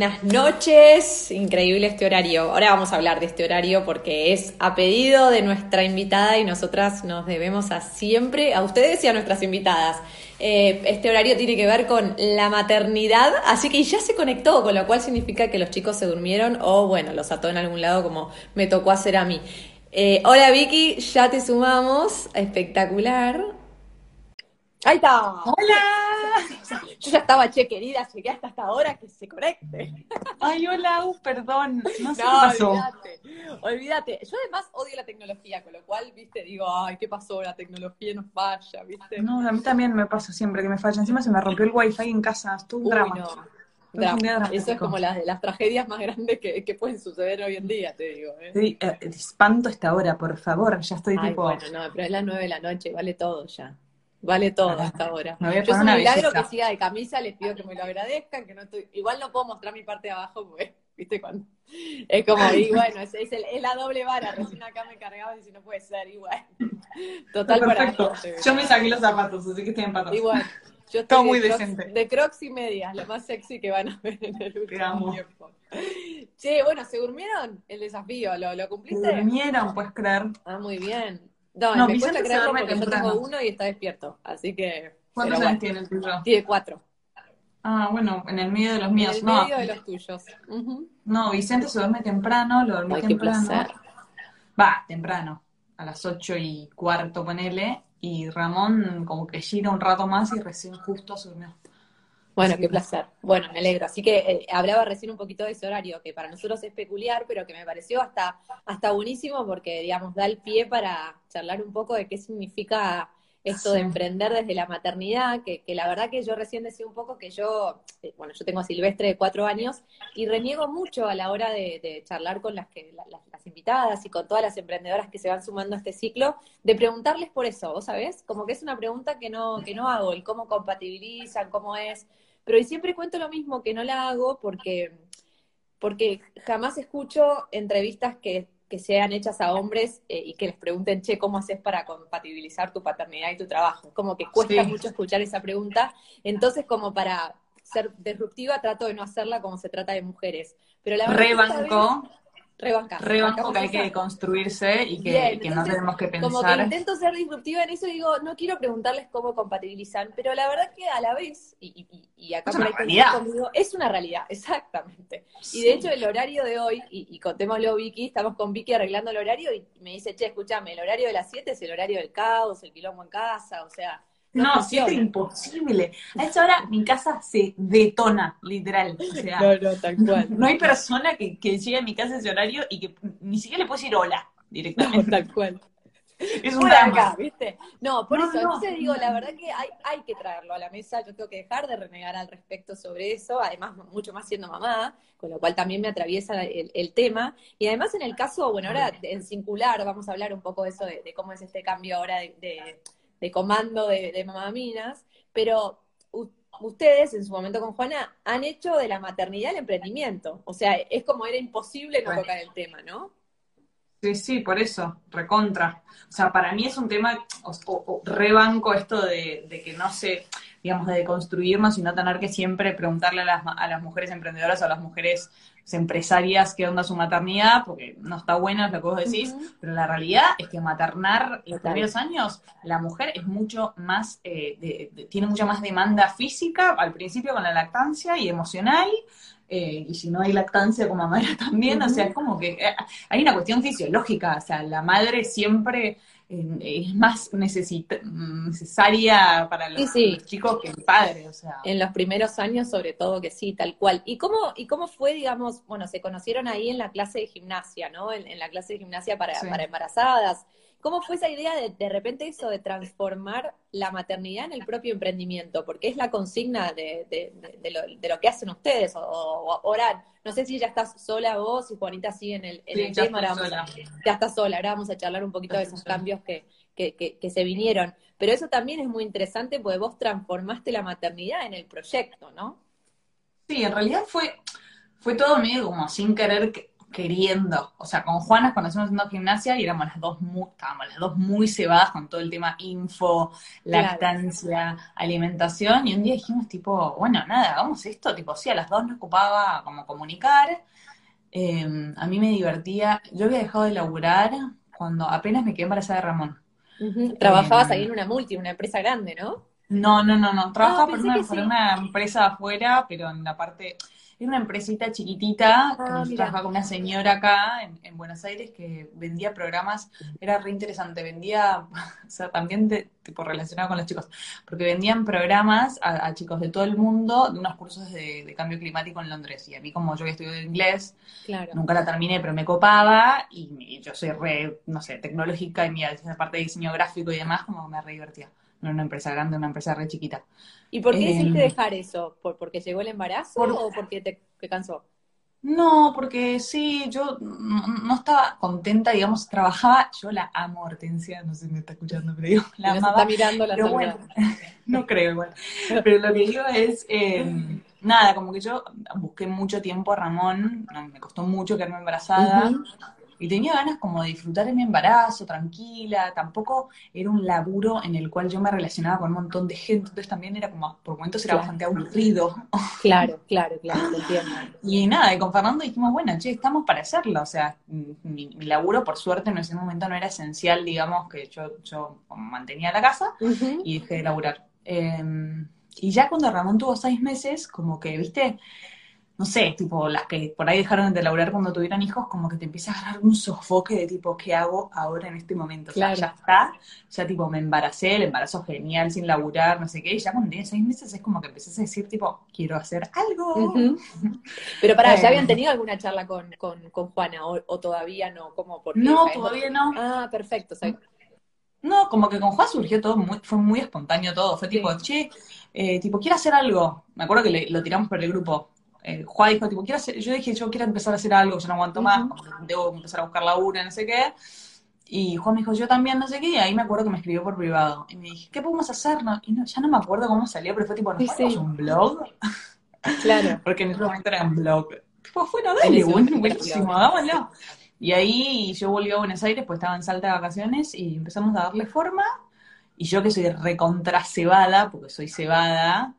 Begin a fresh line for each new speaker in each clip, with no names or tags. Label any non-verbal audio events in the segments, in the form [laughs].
Buenas noches, increíble este horario. Ahora vamos a hablar de este horario porque es a pedido de nuestra invitada y nosotras nos debemos a siempre, a ustedes y a nuestras invitadas. Eh, este horario tiene que ver con la maternidad, así que ya se conectó, con lo cual significa que los chicos se durmieron o bueno, los ató en algún lado como me tocó hacer a mí. Eh, hola Vicky, ya te sumamos, espectacular. Ahí está.
Hola.
Yo ya estaba, che, querida, llegué hasta esta hora que se conecte.
Ay, hola, uh, perdón. No sé qué pasó.
Olvídate, olvídate. Yo además odio la tecnología, con lo cual, viste, digo, ay, ¿qué pasó? La tecnología nos falla, viste.
No, a mí también me pasa siempre que me falla. Encima se me rompió el wifi en casa. Estuvo un
Uy,
drama.
no. Eso es como las tragedias más grandes que, que pueden suceder hoy en día, te digo. ¿eh?
Sí, eh, espanto esta hora, por favor. Ya estoy
Ay,
tipo.
bueno, no, pero es las nueve de la noche, vale todo ya. Vale todo
Ah,
hasta ahora.
me voy a
Yo es un milagro que siga de camisa, les pido que me lo agradezcan, que no estoy, igual no puedo mostrar mi parte de abajo, porque, viste, cuando es como, y [laughs] bueno, es, es, el- es la doble vara, recién acá me cargaba y si no puede ser, igual. [laughs] Total para
Perfecto.
adelante.
Yo me saqué los zapatos, así que estoy en patas.
Igual, yo estoy
Todo
de
muy
crocs-
decente.
De crocs y medias, lo más sexy que van a ver en el último tiempo. Che, bueno, ¿se durmieron el desafío? ¿Lo, lo
Se
cumpliste?
durmieron, puedes creer.
Ah, muy bien. No,
No,
me
Vicente
cuesta creerlo
duerme
porque yo
temprano.
tengo uno y está despierto, así que...
¿Cuántos años tiene el tuyo?
Tiene cuatro.
Ah, bueno, en el medio de los
En
míos.
el
No,
medio de los tuyos. Ujú.
no, Vicente se duerme temprano, lo dormí
Ay,
temprano. Va, temprano, a las ocho y cuarto, ponele. Y Ramón como que gira un rato más y recién justo se durmió.
Bueno,
Sí.
qué placer. Bueno, me alegro. Así que eh, hablaba recién un poquito de ese horario, que para nosotros es peculiar, pero que me pareció hasta, hasta buenísimo porque, digamos, da el pie para charlar un poco de qué significa esto de emprender desde la maternidad, que, que la verdad que yo recién decía un poco que yo, eh, bueno, yo tengo a Silvestre de cuatro años y reniego mucho a la hora de, de charlar con las, que, la- las, las invitadas y con todas las emprendedoras que se van sumando a este ciclo, de preguntarles por eso, ¿vos sabés? Como que es una pregunta que no, que no hago, el cómo compatibilizan, cómo es, pero y siempre cuento lo mismo, que no la hago porque, porque jamás escucho entrevistas que, que sean hechas a hombres eh, y que les pregunten, che, ¿cómo haces para compatibilizar tu paternidad y tu trabajo? Como que cuesta
Sí.
mucho escuchar esa pregunta, entonces como para ser disruptiva trato de no hacerla como se trata de mujeres. Pero la verdad es que esta
Rebanco,
vez- rebancar,
rebanco que hay que construirse y que,
Bien,
que no tenemos que
Como que
pensar.
intento ser disruptiva en eso y digo, no quiero preguntarles cómo compatibilizan, pero la verdad que a la vez, y, y- y acá
Es una realidad.
conmigo, es una realidad, [laughs] exactamente. Y de hecho el horario de hoy, y, y contémoslo Vicky, estamos con Vicky arreglando el horario y me dice, che, escúchame, el horario de las 7 es el horario del caos, el quilombo en casa, o sea, no,
No, siete imposible. A esa hora mi casa se detona, literal. O [laughs] sea,
No, no, tal cual.
no hay persona que, que llegue a mi casa a ese horario y que ni siquiera le puedo decir hola
No,
directamente.
tal cual. [laughs]
Es un
acá, ¿viste? No, por
No,
eso,
no.
entonces digo, la verdad que hay, hay que traerlo a la mesa, yo tengo que dejar de renegar al respecto sobre eso, además mucho más siendo mamá, con lo cual también me atraviesa el, el tema, y además en el caso, bueno, ahora en singular vamos a hablar un poco de eso, de, de cómo es este cambio ahora de, de- de comando de, de mamaminas, pero ustedes en su momento con Juana han hecho de la maternidad el emprendimiento, o sea, es como era imposible no
Bueno.
tocar el tema, ¿no?
Sí, sí, por eso, recontra. O sea, para mí es un tema, o, o- o rebanco esto de, de que no sé, digamos, de construirnos y no tener que siempre preguntarle a las, a las mujeres emprendedoras o a las mujeres empresarias qué onda su maternidad, porque no está bueno, es lo que vos decís, pero la realidad es que maternar los primeros años, la mujer es mucho más, eh, de- de- tiene mucha más demanda física al principio con la lactancia y emocional, eh, y si no hay lactancia con mamá [laughs] también, o sea, es como que eh, hay una cuestión fisiológica, o sea, la madre siempre es más necesita- necesaria para los,
Sí, sí.
los chicos que el padre, o sea.
En los primeros años, sobre todo que sí, tal cual. ¿Y cómo, y cómo fue, digamos, bueno, se conocieron ahí en la clase de gimnasia, ¿no? En, en la clase de gimnasia para,
Sí.
para embarazadas. ¿Cómo fue esa idea de de repente eso de transformar la maternidad en el propio emprendimiento? Porque es la consigna de, de- de- de lo, de lo que hacen ustedes. O, o- ahora, no sé si ya estás sola vos y Juanita sigue en el, en
Sí,
el
ya
tema. ahora vamos
sola.
ya estás sola, ahora vamos a charlar un poquito
Ya
de esos
sola.
cambios que, que, que- que se vinieron. Pero eso también es muy interesante porque vos transformaste la maternidad en el proyecto, ¿no?
Sí, en realidad fue, fue todo medio como sin querer, que- queriendo. O sea, con Juana cuando estuvimos haciendo gimnasia y éramos las dos muy, estábamos las dos muy cebadas con todo el tema info, lactancia, alimentación, y un día dijimos tipo, bueno, nada, hagamos esto, tipo, sí, a las dos nos ocupaba como comunicar. Em, a mí me divertía, yo había dejado de laburar cuando apenas me quedé embarazada de Ramón.
Trabajabas ahí en una multi, una empresa grande, ¿no?
No, no, no, no. Trabajaba por, una, por una empresa afuera, pero en la parte era una empresita chiquitita que ah, trabajaba con una señora acá en, Buenos Aires que vendía programas, era re interesante, vendía, [laughs] o sea, también de, tipo relacionado con los chicos, porque vendían programas a, chicos de todo el mundo de unos cursos de, cambio climático en Londres. Y a mí, como yo había estudiado inglés, nunca la terminé, pero me copaba y, yo soy re, no sé, tecnológica y mi parte de diseño gráfico y demás, como me re divertía. No una empresa grande, una empresa re chiquita.
¿Y por qué decidiste em, dejar eso? ¿Por, ¿Porque llegó el embarazo o porque te, cansó?
No, porque sí, yo no, estaba contenta, digamos, trabajaba, yo la amo Hortensia, no sé si me está escuchando, pero digo, la
amaba. está mirando la
pero bueno, [laughs] no creo igual. Pero lo que digo es, em, nada, como que yo busqué mucho tiempo a Ramón, me costó mucho quedarme embarazada, y tenía ganas como de disfrutar de mi embarazo, tranquila, tampoco era un laburo en el cual yo me relacionaba con un montón de gente, entonces también era como, por momentos era bastante aburrido.
Claro, claro, claro, te entiendo. [laughs]
Y nada, y con Fernando dijimos, bueno, che, estamos para hacerlo, o sea, mi, laburo por suerte en ese momento no era esencial, digamos, que yo, yo mantenía la casa y dejé de laburar. Em, y ya cuando Ramón tuvo seis meses, como que, viste, no sé, tipo las que por ahí dejaron de laburar cuando tuvieron hijos, como que te empieza a agarrar un sofoque de tipo, ¿qué hago ahora en este momento? O sea, ya está, ya tipo me embaracé, el embarazo genial, sin laburar, no sé qué, y ya cuando tienes seis meses es como que empezás a decir tipo, quiero hacer algo. [laughs]
Pero para, ¿ya habían tenido alguna charla con, Juana o, todavía no? como por
No, todavía no.
Ah, perfecto.
no, como que con Juan surgió todo, muy, fue muy espontáneo todo, fue tipo, che, eh, tipo, quiero hacer algo. Me acuerdo que lo tiramos por el grupo eh, Juan dijo, tipo, quiero hacer, yo dije, yo quiero empezar a hacer algo, yo no aguanto más, debo empezar a buscar la una, no sé qué. Y Juan me dijo, yo también, no sé qué, y ahí me acuerdo que me escribió por privado. Y me dije, ¿qué podemos hacer? No, y no, ya no me acuerdo cómo salió, pero fue tipo, ¿nos sí, un blog?
Claro. [laughs]
Porque en ese momento era un blog. Tipo, bueno, dale, buenísimo. Y ahí yo volví a Buenos Aires, pues estaba en Salta de vacaciones, y empezamos a darle forma. Y yo que soy recontra cebada, porque soy cebada,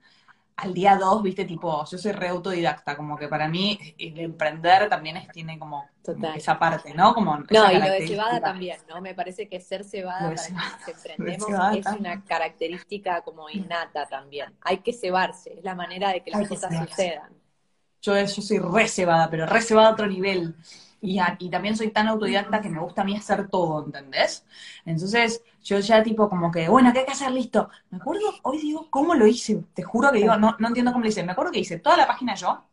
al día dos, viste, tipo, yo soy re autodidacta, como que para mí el emprender también es, tiene como esa parte, ¿no? Como
no, y lo de cebada también, ¿no? Me parece que ser cebada para quienes [laughs] emprendemos es una característica como innata también. Hay que cebarse, es la manera de que las cosas sucedan.
Yo, yo soy re cebada, pero re cebada a otro nivel. Y, y, también soy tan autodidacta que me gusta a mí hacer todo, ¿entendés? Entonces, yo ya tipo como que, bueno, ¿qué hay que hacer? Listo. Me acuerdo, hoy digo, ¿cómo lo hice? Te juro que digo, no, no entiendo cómo lo hice. Me acuerdo que hice toda la página yo,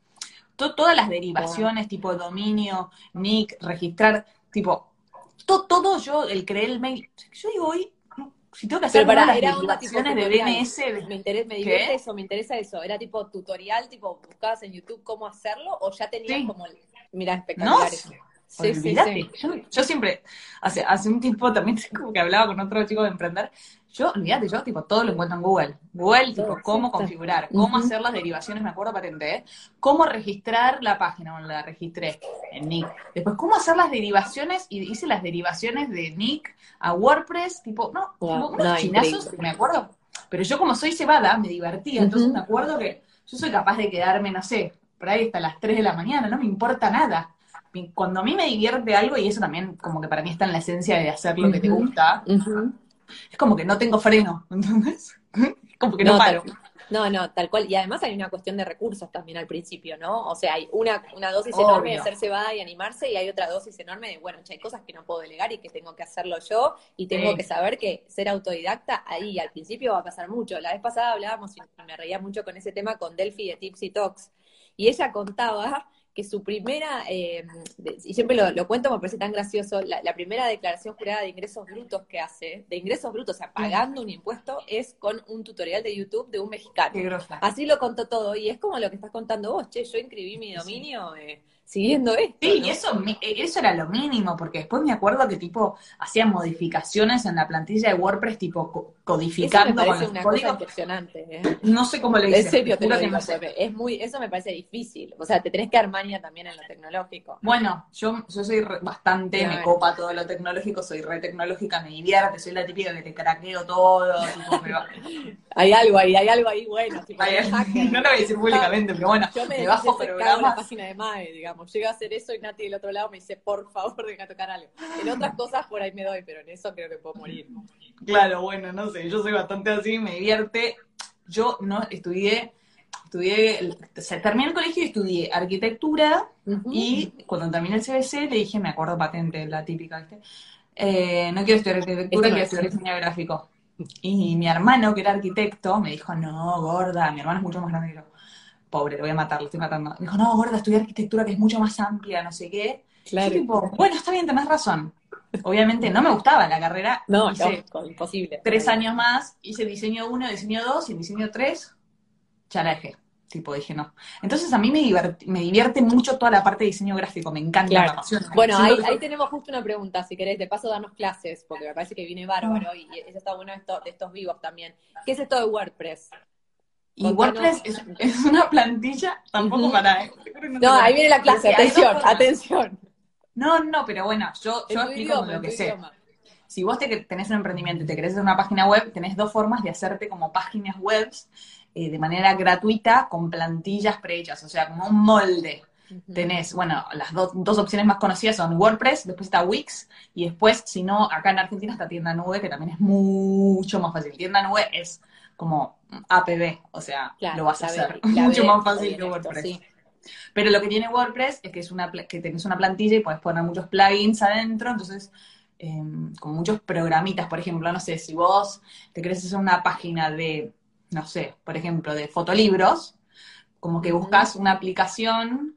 todas las derivaciones, tipo dominio, nick, registrar, tipo, todo yo, el creé el mail. Yo digo, hoy, si tengo que hacer
para,
las
de DNS. Me, interesa, me divierte eso, me interesa eso. Era tipo tutorial, tipo, buscabas en YouTube cómo hacerlo, o ya tenías como Mira, espectacular.
Sí, sí, sí. Yo, siempre, hace, hace un tiempo también [laughs] como que hablaba con otro chico de emprender, yo, olvídate, yo tipo todo lo encuentro en Google. Google, tipo, cómo configurar, cómo hacer las derivaciones, me acuerdo patente, ¿eh? cómo registrar la página, bueno, la registré en Nick. Después, cómo hacer las derivaciones, y hice las derivaciones de Nick a WordPress, tipo, no, unos chinazos, me acuerdo. Pero yo como soy cebada, me divertía, entonces me acuerdo que yo soy capaz de quedarme, no sé, por ahí hasta las 3 de la mañana, no me importa nada. Cuando a mí me divierte algo, y eso también como que para mí está en la esencia de hacer lo que te gusta, es como que no tengo freno, [laughs] ¿entendés? como que no, paro.
no, no, tal cual. Y además hay una cuestión de recursos también al principio, ¿no? O sea, hay una, una dosis enorme de ser cebada y animarse, y hay otra dosis enorme de, bueno, hay cosas que no puedo delegar y que tengo que hacerlo yo, y tengo que saber que ser autodidacta ahí al principio va a pasar mucho. La vez pasada hablábamos, y me reía mucho con ese tema, con Delphi de Tipsy Talks, y ella contaba que su primera, eh, y siempre lo, cuento, me parece tan gracioso, la, primera declaración jurada de ingresos brutos que hace, de ingresos brutos, o sea, pagando un impuesto, es con un tutorial de YouTube de un mexicano. Así lo contó todo, y es como lo que estás contando vos, che, yo inscribí mi dominio. Eh, siguiendo esto.
Sí, y eso, eso era lo mínimo, porque después me acuerdo que tipo hacían modificaciones en la plantilla de WordPress, tipo codificando
eso me parece una Cosa impresionante. ¿eh?
No sé cómo le hice.
En serio te lo digo, es muy, eso me parece difícil. O sea, te tenés que armar, maña también en lo tecnológico.
Bueno, yo, yo soy bastante, me copa todo lo tecnológico, soy re tecnológica, me divierte, soy la típica que te craqueo todo. [laughs]
hay algo ahí, hay algo ahí bueno. [laughs]
no lo voy a decir públicamente, pero bueno,
yo me, bajo programas. la página de MAE, digamos. Llego a hacer eso y Nati del otro lado me dice, por favor, deja tocar algo. En otras cosas por ahí me doy, pero en eso creo que puedo morir.
Claro, bueno, no sé, yo soy bastante así, me divierte. Yo no estudié estudié, terminé el colegio y estudié arquitectura y cuando terminé el CBC le dije, me acuerdo patente, la típica, eh, no quiero estudiar arquitectura, quiero estudiar diseño gráfico. Y mi hermano, que era arquitecto, me dijo, no, gorda, mi hermano es mucho más grande que yo. Pobre, lo voy a matar, lo estoy matando. Me dijo, no, gorda, estudiar arquitectura que es mucho más amplia, no sé qué. Claro. tipo, bueno, está bien, tenés razón. Obviamente no me gustaba la carrera.
No, no, imposible.
Tres años más, hice diseño 1, diseño 2 y diseño 3 ya la dejé. Tipo, dije no. Entonces a mí me, me divierte mucho toda la parte de diseño gráfico, me encanta.
Bueno, ahí, ahí, tenemos justo una pregunta, si querés, de paso darnos clases, porque me parece que viene bárbaro y eso está bueno esto, de estos vivos también. ¿Qué es esto de WordPress?
Y WordPress es, una plantilla, tampoco para...
¿eh? No, ahí viene la clase, atención, atención.
No, no, pero bueno, yo, yo explico lo que sé. Si vos te, tenés un emprendimiento y te querés hacer una página web, tenés dos formas de hacerte como páginas webs eh, de manera gratuita con plantillas prehechas, o sea, como un molde. Tenés, bueno, las dos opciones más conocidas son WordPress, después está Wix, y después, si no, acá en Argentina está Tienda Nube, que también es mucho más fácil. Tienda Nube es como APB, o sea, lo vas a hacer mucho más fácil que WordPress. Pero lo que tiene WordPress es que es una que tenés una plantilla y puedes poner muchos plugins adentro, entonces em, con muchos programitas, por ejemplo, no sé, si vos te querés hacer una página de no sé, por ejemplo, de fotolibros, como que buscas una aplicación,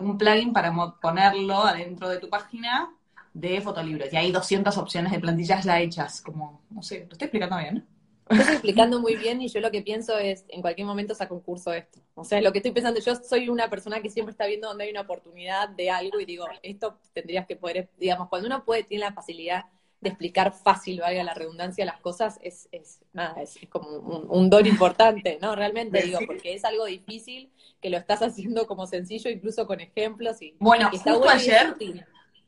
un plugin para ponerlo adentro de tu página de fotolibros. Y hay 200 opciones de plantillas ya hechas, como, no sé, lo estoy explicando bien.
Estoy [laughs] explicando muy bien y yo lo que pienso es, en cualquier momento saco un curso de esto. O sea, lo que estoy pensando, yo soy una persona que siempre está viendo donde hay una oportunidad de algo y digo, esto tendrías que poder, digamos, cuando uno puede, tiene la facilidad de explicar fácil, valga la redundancia, las cosas, es, es nada, es, como un, don importante, ¿no? Realmente digo, porque es algo difícil que lo estás haciendo como sencillo, incluso con ejemplos y
bueno, está ayer,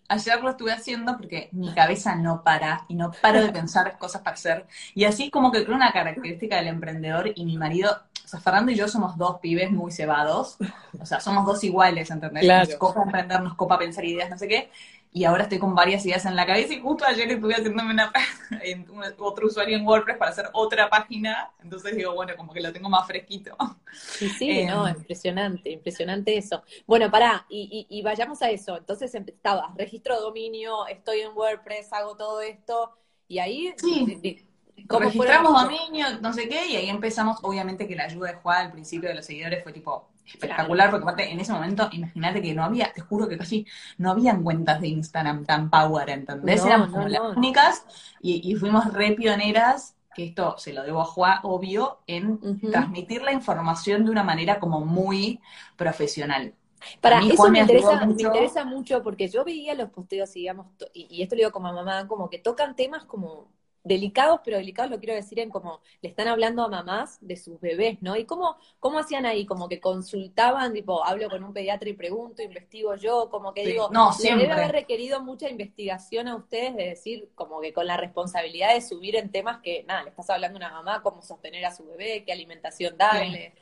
ayer lo estuve haciendo porque mi cabeza no para y no paro de pensar cosas para hacer. Y así como que creo una característica del emprendedor y mi marido, o sea, Fernando y yo somos dos pibes muy cebados, o sea, somos dos iguales, ¿entendés? Nos copa emprender, nos copa pensar ideas, no sé qué y ahora estoy con varias ideas en la cabeza y justo ayer estuve haciéndome una, [laughs] otro usuario en WordPress para hacer otra página, entonces digo, bueno, como que lo tengo más fresquito.
Sí, sí, [laughs] no, em, impresionante, impresionante eso. Bueno, pará, y, vayamos a eso. Entonces estabas, registro dominio, estoy en WordPress, hago todo esto, y ahí...
Sí. Registramos dominio, no sé qué, y ahí empezamos, obviamente que la ayuda de Juan al principio de los seguidores fue tipo, espectacular, porque aparte en ese momento, imagínate que no había, te juro que casi no habían cuentas de Instagram tan power, ¿entendés? Éramos como las únicas y, fuimos re pioneras, que esto se lo debo a Juan, obvio, en transmitir la información de una manera como muy profesional.
Para eso me, interesa, mucho. me interesa mucho porque yo veía los posteos, digamos, y, y esto lo digo como mamá, como que tocan temas como delicados, pero delicados lo quiero decir en como le están hablando a mamás de sus bebés, ¿no? ¿Y cómo, cómo hacían ahí? Como que consultaban, tipo, hablo con un pediatra y pregunto, investigo yo, como que digo,
no, siempre.
debe haber requerido mucha investigación a ustedes de decir, como que con la responsabilidad de subir en temas que, nada, le estás hablando a una mamá, cómo sostener a su bebé, qué alimentación darle.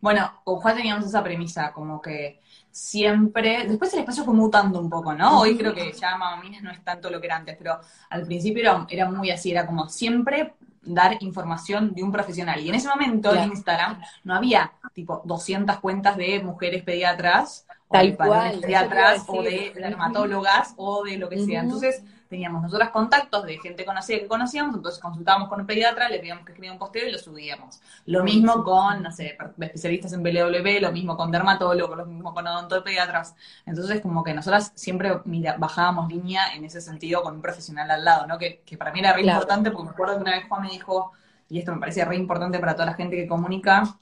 Bueno, con Juan teníamos esa premisa, como que siempre, después el espacio fue mutando un poco, ¿no? Hoy creo que ya Mamaminas no es tanto lo que era antes, pero al principio era, era muy así, era como siempre dar información de un profesional. Y en ese momento en Instagram no había tipo 200 cuentas de mujeres pediatras, o de pediatras, o de dermatólogas, o de lo que sea. Entonces, teníamos nosotras contactos de gente conocida que conocíamos, entonces consultábamos con un pediatra, le pedíamos que escribiera un posteo y lo subíamos. Lo mismo con, no sé, especialistas en BLW, lo mismo con dermatólogos, lo mismo con odontopediatras. Entonces, como que nosotras siempre bajábamos línea en ese sentido con un profesional al lado, ¿no? Que, para mí era re importante, porque me acuerdo que una vez Juan me dijo, y esto me parecía re importante para toda la gente que comunica,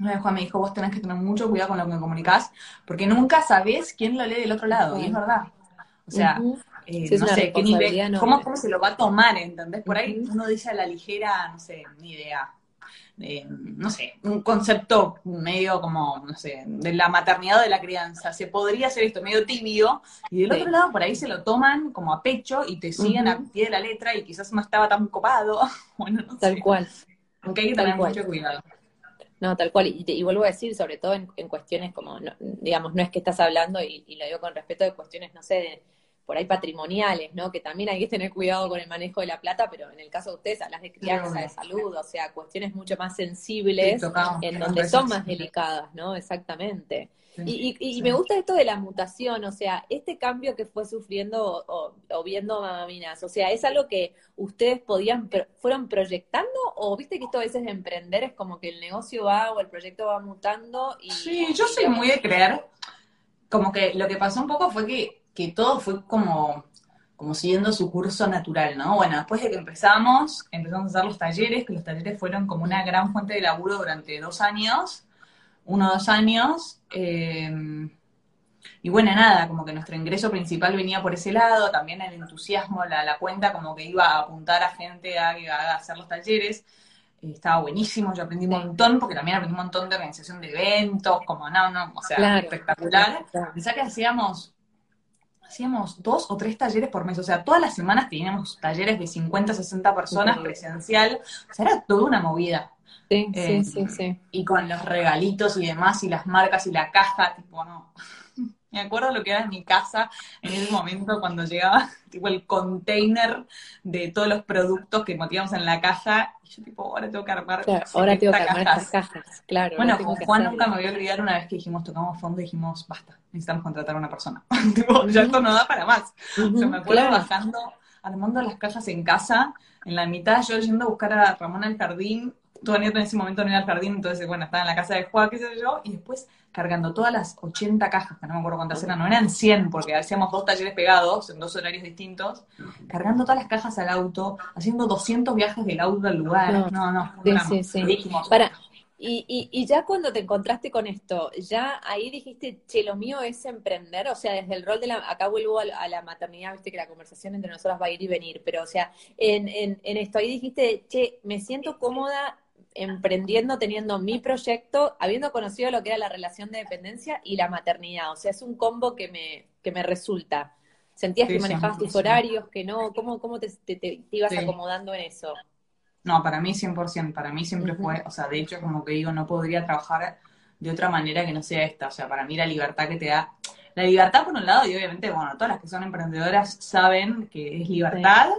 una vez Juan me dijo, vos tenés que tener mucho cuidado con lo que comunicás, porque nunca sabés quién lo lee del otro lado, y es verdad. O sea, eh, no sé, qué nivel, cómo, se lo va a tomar, ¿entendés? Por ahí uno dice a la ligera, no sé, ni idea. no sé, un concepto medio como, no sé, de la maternidad o de la crianza. Se podría hacer esto medio tibio, y del otro lado por ahí se lo toman como a pecho y te siguen a pie de la letra y quizás no estaba tan copado. [laughs] bueno, no
Tal cual.
Aunque hay que tener mucho cuidado.
No, tal cual. Y, vuelvo a decir, sobre todo en, cuestiones como, digamos, no es que estás hablando, y, y, lo digo con respeto de cuestiones, no sé, de, por ahí patrimoniales, ¿no? Que también hay que tener cuidado con el manejo de la plata, pero en el caso de ustedes hablas de crianza, de salud, o sea, cuestiones mucho más sensibles, en donde son más delicadas, ¿no? Exactamente. y, y, me gusta esto de la mutación, o sea, este cambio que fue sufriendo o, viendo Mamaminas, o sea, ¿es algo que ustedes podían, fueron proyectando o viste que esto a veces de emprender es como que el negocio va o el proyecto va mutando? Y,
sí, yo soy muy de creer, como que lo que pasó un poco fue que que todo fue como, como siguiendo su curso natural, ¿no? Bueno, después de que empezamos, empezamos a hacer los talleres, que los talleres fueron como una gran fuente de laburo durante dos años, uno o dos años, eh, y bueno, nada, como que nuestro ingreso principal venía por ese lado, también el entusiasmo, la, la cuenta como que iba a apuntar a gente a, a hacer los talleres, eh, estaba buenísimo, yo aprendí un montón, porque también aprendí un montón de organización de eventos, como no, no, o sea, espectacular. Pensá que hacíamos hacíamos dos o tres talleres por mes, o sea, todas las semanas teníamos talleres de 50, 60 personas presencial, o sea, era toda una movida.
Sí, sí, eh, sí, sí.
Y con los regalitos y demás, y las marcas y la caja, tipo, no. Me acuerdo lo que era en mi casa en ese momento cuando llegaba, [laughs] tipo, el container de todos los productos que metíamos en la caja. Y yo, tipo, ahora tengo que armar.
ahora tengo que armar estas cajas, claro.
Bueno, con Juan nunca me voy a olvidar una vez que dijimos, tocamos fondo y dijimos, basta, necesitamos contratar a una persona. [laughs] tipo, ya esto no da para más. o sea, me acuerdo bajando, armando las cajas en casa, en la mitad yo yendo a buscar a Ramón al jardín, tu nieto en ese momento no iba al jardín, entonces, bueno, estaba en la casa de Juan, qué sé yo, y después cargando todas las 80 cajas, que no me acuerdo cuántas eran, no eran 100, porque hacíamos dos talleres pegados, en dos horarios distintos, cargando todas las cajas al auto, haciendo 200 viajes del auto al lugar. No, no,
sí, sí, sí. Para, y, y, y, ya cuando te encontraste con esto, ya ahí dijiste, che, lo mío es emprender, o sea, desde el rol de la, acá vuelvo a, la maternidad, viste que la conversación entre nosotras va a ir y venir, pero o sea, en, en, en esto ahí dijiste, che, me siento cómoda emprendiendo, teniendo mi proyecto, habiendo conocido lo que era la relación de dependencia y la maternidad. O sea, es un combo que me, que me resulta. ¿Sentías que manejabas tus horarios, que no? ¿Cómo, cómo te, te, ibas acomodando en eso?
No, para mí 100%, para mí siempre fue, o sea, de hecho, como que digo, no podría trabajar de otra manera que no sea esta. O sea, para mí la libertad que te da, la libertad por un lado, y obviamente, bueno, todas las que son emprendedoras saben que es libertad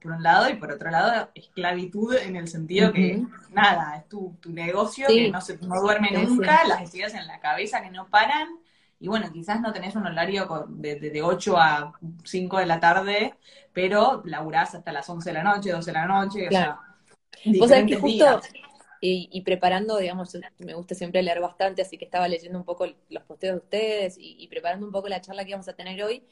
por un lado, y por otro lado, esclavitud en el sentido que, nada, es tu, tu negocio que no, se, no duerme nunca, las ideas en la cabeza que no paran, y bueno, quizás no tenés un horario de, de, 8 a 5 de la tarde, pero laburás hasta las 11 de la noche, 12 de la noche, o sea,
que justo, y, y, preparando, digamos, me gusta siempre leer bastante, así que estaba leyendo un poco los posteos de ustedes y, y preparando un poco la charla que íbamos a tener hoy,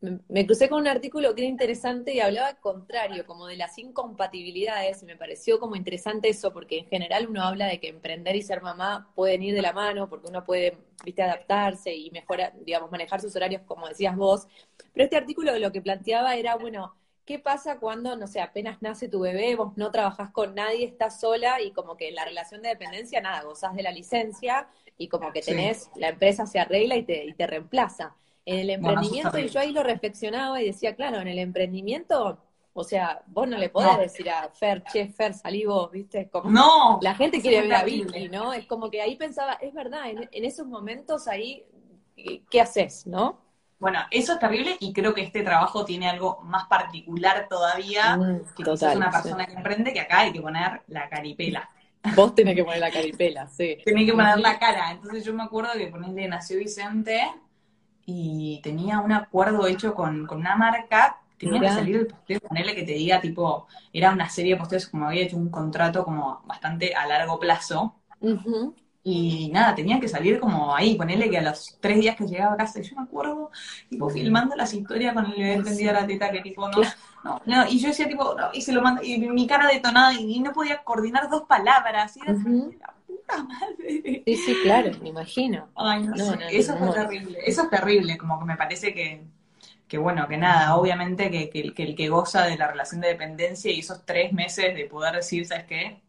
me crucé con un artículo que era interesante y hablaba al contrario, como de las incompatibilidades, y me pareció como interesante eso, porque en general uno habla de que emprender y ser mamá pueden ir de la mano, porque uno puede, viste, adaptarse y mejorar, digamos, manejar sus horarios, como decías vos. Pero este artículo lo que planteaba era, bueno, ¿qué pasa cuando, no sé, apenas nace tu bebé, vos no trabajás con nadie, estás sola y como que en la relación de dependencia, nada, gozás de la licencia y como que tenés, la empresa se arregla y te, y te reemplaza. En el emprendimiento, y yo ahí lo reflexionaba y decía, claro, en el emprendimiento, o sea, vos no le podés decir a Fer, che, Fer, salí vos, ¿viste? Como
no.
La gente quiere ver a Vicky, ¿no? Es como que ahí pensaba, es verdad, en, esos momentos ahí, ¿qué haces, no?
Bueno, eso es terrible y creo que este trabajo tiene algo más particular todavía, mm, que total, una persona que emprende, que acá hay que poner la caripela.
Vos tenés que poner la caripela, sí. [laughs]
Tenés que poner la cara. Entonces yo me acuerdo que ponele Nació Vicente y tenía un acuerdo hecho con, con una marca, tenía que salir el posteo, ponerle que te diga, tipo, era una serie de posteos, como había hecho un contrato como bastante a largo plazo. Y nada, tenía que salir como ahí, ponerle que a los tres días que llegaba a casa, yo me acuerdo, tipo, filmando las historias con el bebé tendido a la teta, que tipo, no, no, no, y yo decía, tipo, no, y se lo mandé, y mi cara detonada, y, no podía coordinar dos palabras, y era [laughs]
Sí, sí, claro, me imagino.
Ay, no, sé. eso es terrible. Eso es terrible, como que me parece que, que bueno, que nada, obviamente que, que, el que goza de la relación de dependencia y esos tres meses de poder decir, ¿sabes qué?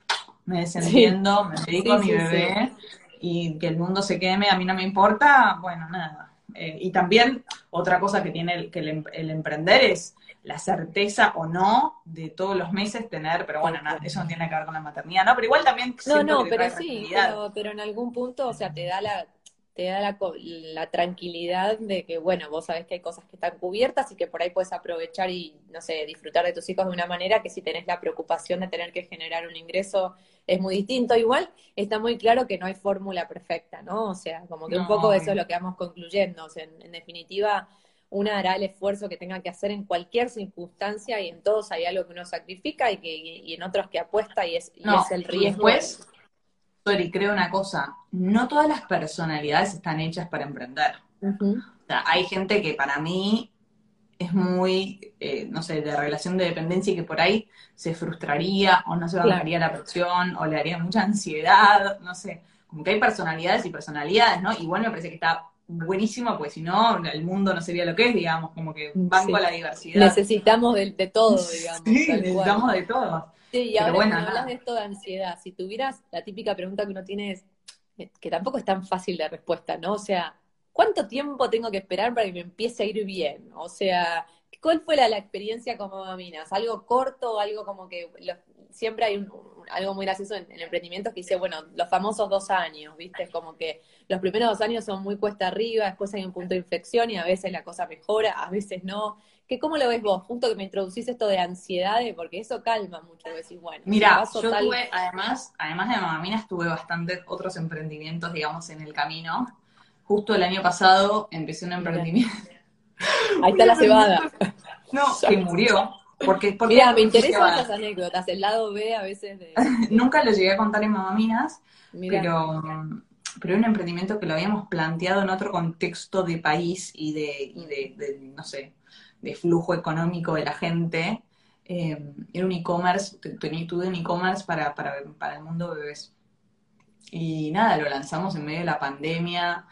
me desentiendo, me dedico a mi bebé y que el mundo se queme, a mí no me importa, bueno, nada. Eh, y también otra cosa que tiene el, que el, em, emprender es la certeza o no de todos los meses tener, pero bueno, eso no tiene que ver con la maternidad, ¿no? Pero igual también...
No, no, pero sí, pero, pero, en algún punto, o sea, te da la, te da la, la, tranquilidad de que, bueno, vos sabés que hay cosas que están cubiertas y que por ahí puedes aprovechar y, no sé, disfrutar de tus hijos de una manera que si tenés la preocupación de tener que generar un ingreso es muy distinto. Igual está muy claro que no hay fórmula perfecta, ¿no? O sea, como que un poco eso es lo que vamos concluyendo. O sea, en, definitiva, una hará el esfuerzo que tenga que hacer en cualquier circunstancia y en todos hay algo que uno sacrifica y, que, y, en otros que apuesta y es, es el riesgo.
Y creo una cosa, no todas las personalidades están hechas para emprender. hay gente que para mí es muy, eh, no sé, de relación de dependencia y que por ahí se frustraría o no se bajaría la presión o le haría mucha ansiedad, no sé, como que hay personalidades y personalidades, ¿no? Igual me parece que está buenísimo, pues si no, el mundo no sería lo que es, digamos, como que banco a la diversidad.
Necesitamos de, todo, digamos. [laughs]
Sí, necesitamos de todo.
Sí, y ahora bueno, hablas de esto de ansiedad, si tuvieras la típica pregunta que uno tiene es, que tampoco es tan fácil de respuesta, ¿no? O sea, ¿cuánto tiempo tengo que esperar para que me empiece a ir bien? O sea, ¿cuál fue la, experiencia como maminas? ¿Algo corto, algo como que siempre hay algo muy gracioso en, en, emprendimientos que dice, bueno, los famosos dos años, ¿viste? Es como que los primeros dos años son muy cuesta arriba, después hay un punto de inflexión y a veces la cosa mejora, a veces no. ¿Qué, ¿Cómo lo ves vos? Justo que me introducís esto de ansiedad, porque eso calma mucho, decís, bueno.
Mira, yo tuve, además, además de Mamaminas, tuve bastantes otros emprendimientos, digamos, en el camino. Justo el año pasado empecé un emprendimiento.
Ahí está la cebada. [laughs]
No, que murió. Porque, porque
Mira, me interesan esas anécdotas, el lado B a veces de... [laughs]
Nunca lo llegué a contar en Mamaminas, pero pero era un emprendimiento que lo habíamos planteado en otro contexto de país y de, y de, no sé, de flujo económico de la gente. Eh, era un e-commerce, tuve un e-commerce para, para, para el mundo bebés. Y nada, lo lanzamos en medio de la pandemia,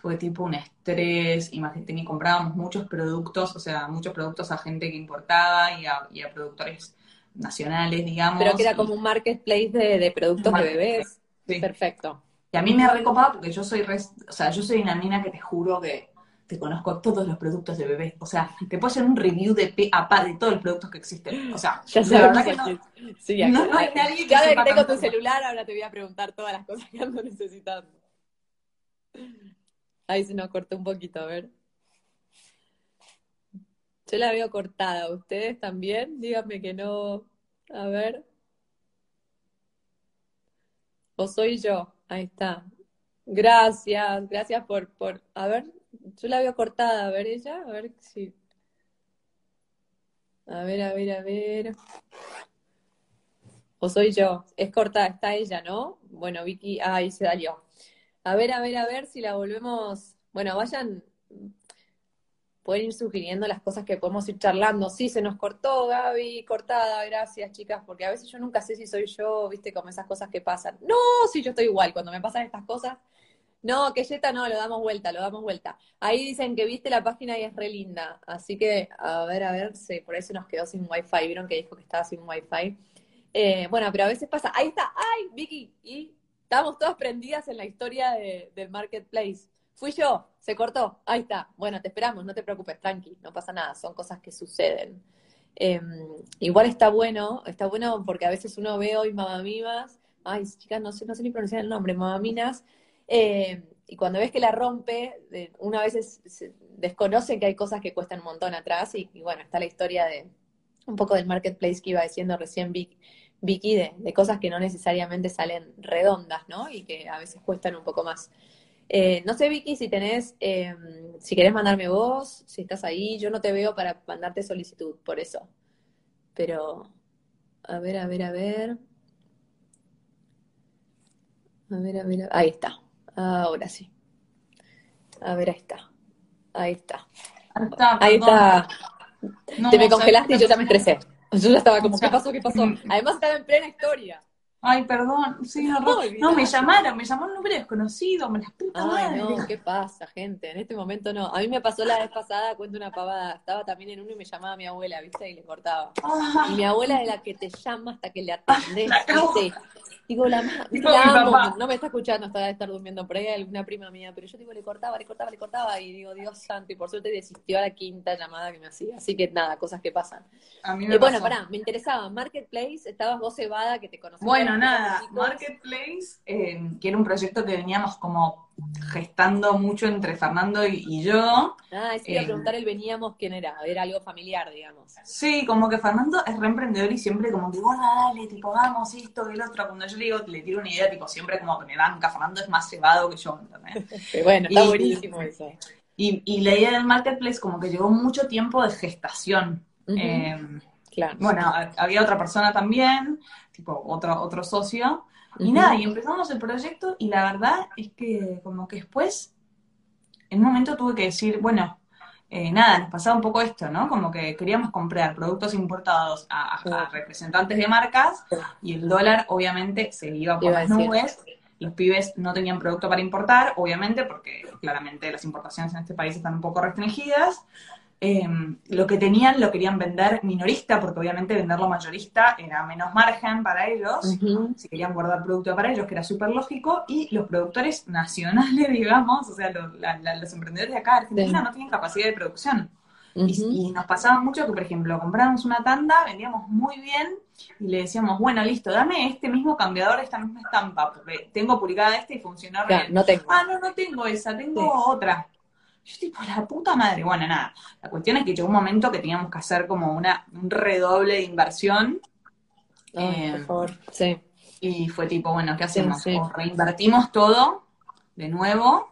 fue tipo un estrés, imagínate, y comprábamos muchos productos, o sea, muchos productos a gente que importaba y a, y a productores nacionales, digamos.
Pero que era como un marketplace de, de productos de bebés. Perfecto.
Y a mí me ha recopado porque yo soy, o sea, yo soy una mina que te juro que te conozco todos los productos de bebé. O sea, te puedo hacer un review de P a pa de todos los productos que existen. O sea, [laughs]
ya la verdad que no, [laughs] sí, no, no, hay nadie que Cada vez que tengo tu celular, ahora te voy a preguntar todas las cosas que ando necesitando. Ahí se nos cortó un poquito, a ver. Yo la veo cortada. ¿Ustedes también? Díganme que no. A ver. ¿O soy yo? Ahí está. Gracias, gracias por, por, a ver, yo la veo cortada, a ver ella, a ver si. A ver, a ver, a ver. O soy yo. Es cortada, está ella, ¿no? Bueno, Vicky, ahí se salió. A ver, a ver, a ver si la volvemos. Bueno, vayan pueden ir sugiriendo las cosas que podemos ir charlando. Sí, se nos cortó, Gaby, cortada, gracias, chicas, porque a veces yo nunca sé si soy yo, viste, como esas cosas que pasan. No, sí, yo estoy igual, cuando me pasan estas cosas. No, que Yeta no, lo damos vuelta, lo damos vuelta. Ahí dicen que viste la página y es re linda. Así que, a ver, a ver, sí, por eso nos quedó sin wifi. Vieron que dijo que estaba sin wifi. Eh, bueno, pero a veces pasa. Ahí está, ¡ay, Vicky! Y estamos todas prendidas en la historia del marketplace. Fui yo, se cortó, ahí está. Bueno, te esperamos, no te preocupes, tranqui, no pasa nada, son cosas que suceden. Em, igual está bueno, está bueno porque a veces uno ve hoy mamamimas, ay, chicas, no sé, no sé ni pronunciar el nombre, mamaminas, eh, y cuando ves que la rompe, una vez desconoce que hay cosas que cuestan un montón atrás, y, bueno, está la historia de un poco del marketplace que iba diciendo recién Vicky, de, de cosas que no necesariamente salen redondas, ¿no? Y que a veces cuestan un poco más. Eh, no sé, Vicky, si tenés, eh, si querés mandarme vos, si estás ahí, yo no te veo para mandarte solicitud, por eso. Pero, a ver, a ver, a ver. A ver, a ver, ahí está. Ahora sí. A ver, ahí está. Ahí está. Ahí está. te me congelaste y yo ya me estresé. Yo ya estaba como, ¿qué pasó? ¿Qué pasó? Además estaba en plena historia.
Ay, perdón, sí, no, no, me llamaron, me llamó un número desconocido, me las putas
Ay, no, ¿qué pasa, gente? En este momento no. A mí me pasó la vez pasada, cuento una pavada, estaba también en uno y me llamaba mi abuela, ¿viste? Y le cortaba. Ah. Y mi abuela es la que te llama hasta que le atendes, ¿viste? Digo, la, la no me está escuchando, está de estar durmiendo por ahí alguna prima mía, pero yo digo, le cortaba, le cortaba, le cortaba, y digo, Dios santo, y por suerte desistió a la quinta llamada que me hacía. Así que nada, cosas que pasan. A mí me y bueno, pará, me interesaba, Marketplace, estabas vos cebada que te conocía.
Bueno, nada, Marketplace, eh, que era un proyecto que veníamos como gestando mucho entre Fernando y, yo.
Ah, es iba a eh, preguntar el veníamos quién era, era algo familiar, digamos.
Sí, como que Fernando es reemprendedor y siempre como que, bueno, dale, tipo, hagamos esto, el otro. Cuando yo le digo, le tiro una idea, tipo, siempre como que me banca, Fernando es más cebado que yo,
¿entendés? [laughs] bueno, está buenísimo eso.
Y, y, la idea del marketplace como que llevó mucho tiempo de gestación. Em, claro. Bueno, había otra persona también, tipo, otro, otro socio, y nada, y empezamos el proyecto y la verdad es que como que después, en un momento tuve que decir, bueno, eh, nada, nos pasaba un poco esto, ¿no? Como que queríamos comprar productos importados a, representantes de marcas y el dólar obviamente se iba por las nubes. Los pibes no tenían producto para importar, obviamente, porque claramente las importaciones en este país están un poco restringidas. Em, lo que tenían lo querían vender minorista, porque obviamente venderlo mayorista era menos margen para ellos, si querían guardar producto para ellos, que era súper lógico, y los productores nacionales, [laughs] digamos, o sea, los emprendedores de acá Argentina no tienen capacidad de producción. y, nos pasaba mucho que, por ejemplo, comprábamos una tanda, vendíamos muy bien, y le decíamos, bueno, listo, dame este mismo cambiador, esta misma estampa, porque tengo publicada esta y funciona bien.
No tengo.
Ah, no, no tengo esa, tengo otra. Yo tipo, la puta madre. Bueno, nada. La cuestión es que llegó un momento que teníamos que hacer como una, un redoble de inversión.
Eh, por favor, sí.
Y fue tipo, bueno, ¿qué hacemos? reinvertimos todo de nuevo,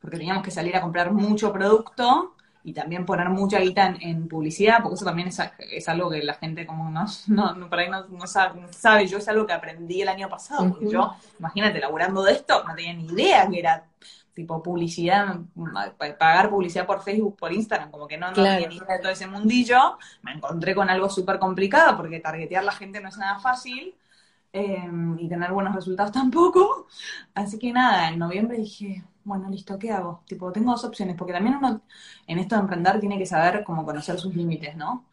porque teníamos que salir a comprar mucho producto y también poner mucha guita en, publicidad, porque eso también es, algo que la gente como no, no, por ahí no, sabe, Yo es algo que aprendí el año pasado, porque yo, imagínate, laburando de esto, no tenía ni idea que era tipo publicidad, pagar publicidad por Facebook, por Instagram, como que no, no tenía idea de todo ese mundillo, me encontré con algo súper complicado porque targetear a la gente no es nada fácil em, y tener buenos resultados [laughs] tampoco. Así que nada, en noviembre dije, bueno, listo, ¿qué hago? Tipo, tengo dos opciones, porque también uno en esto de emprender tiene que saber cómo conocer sus límites, ¿no?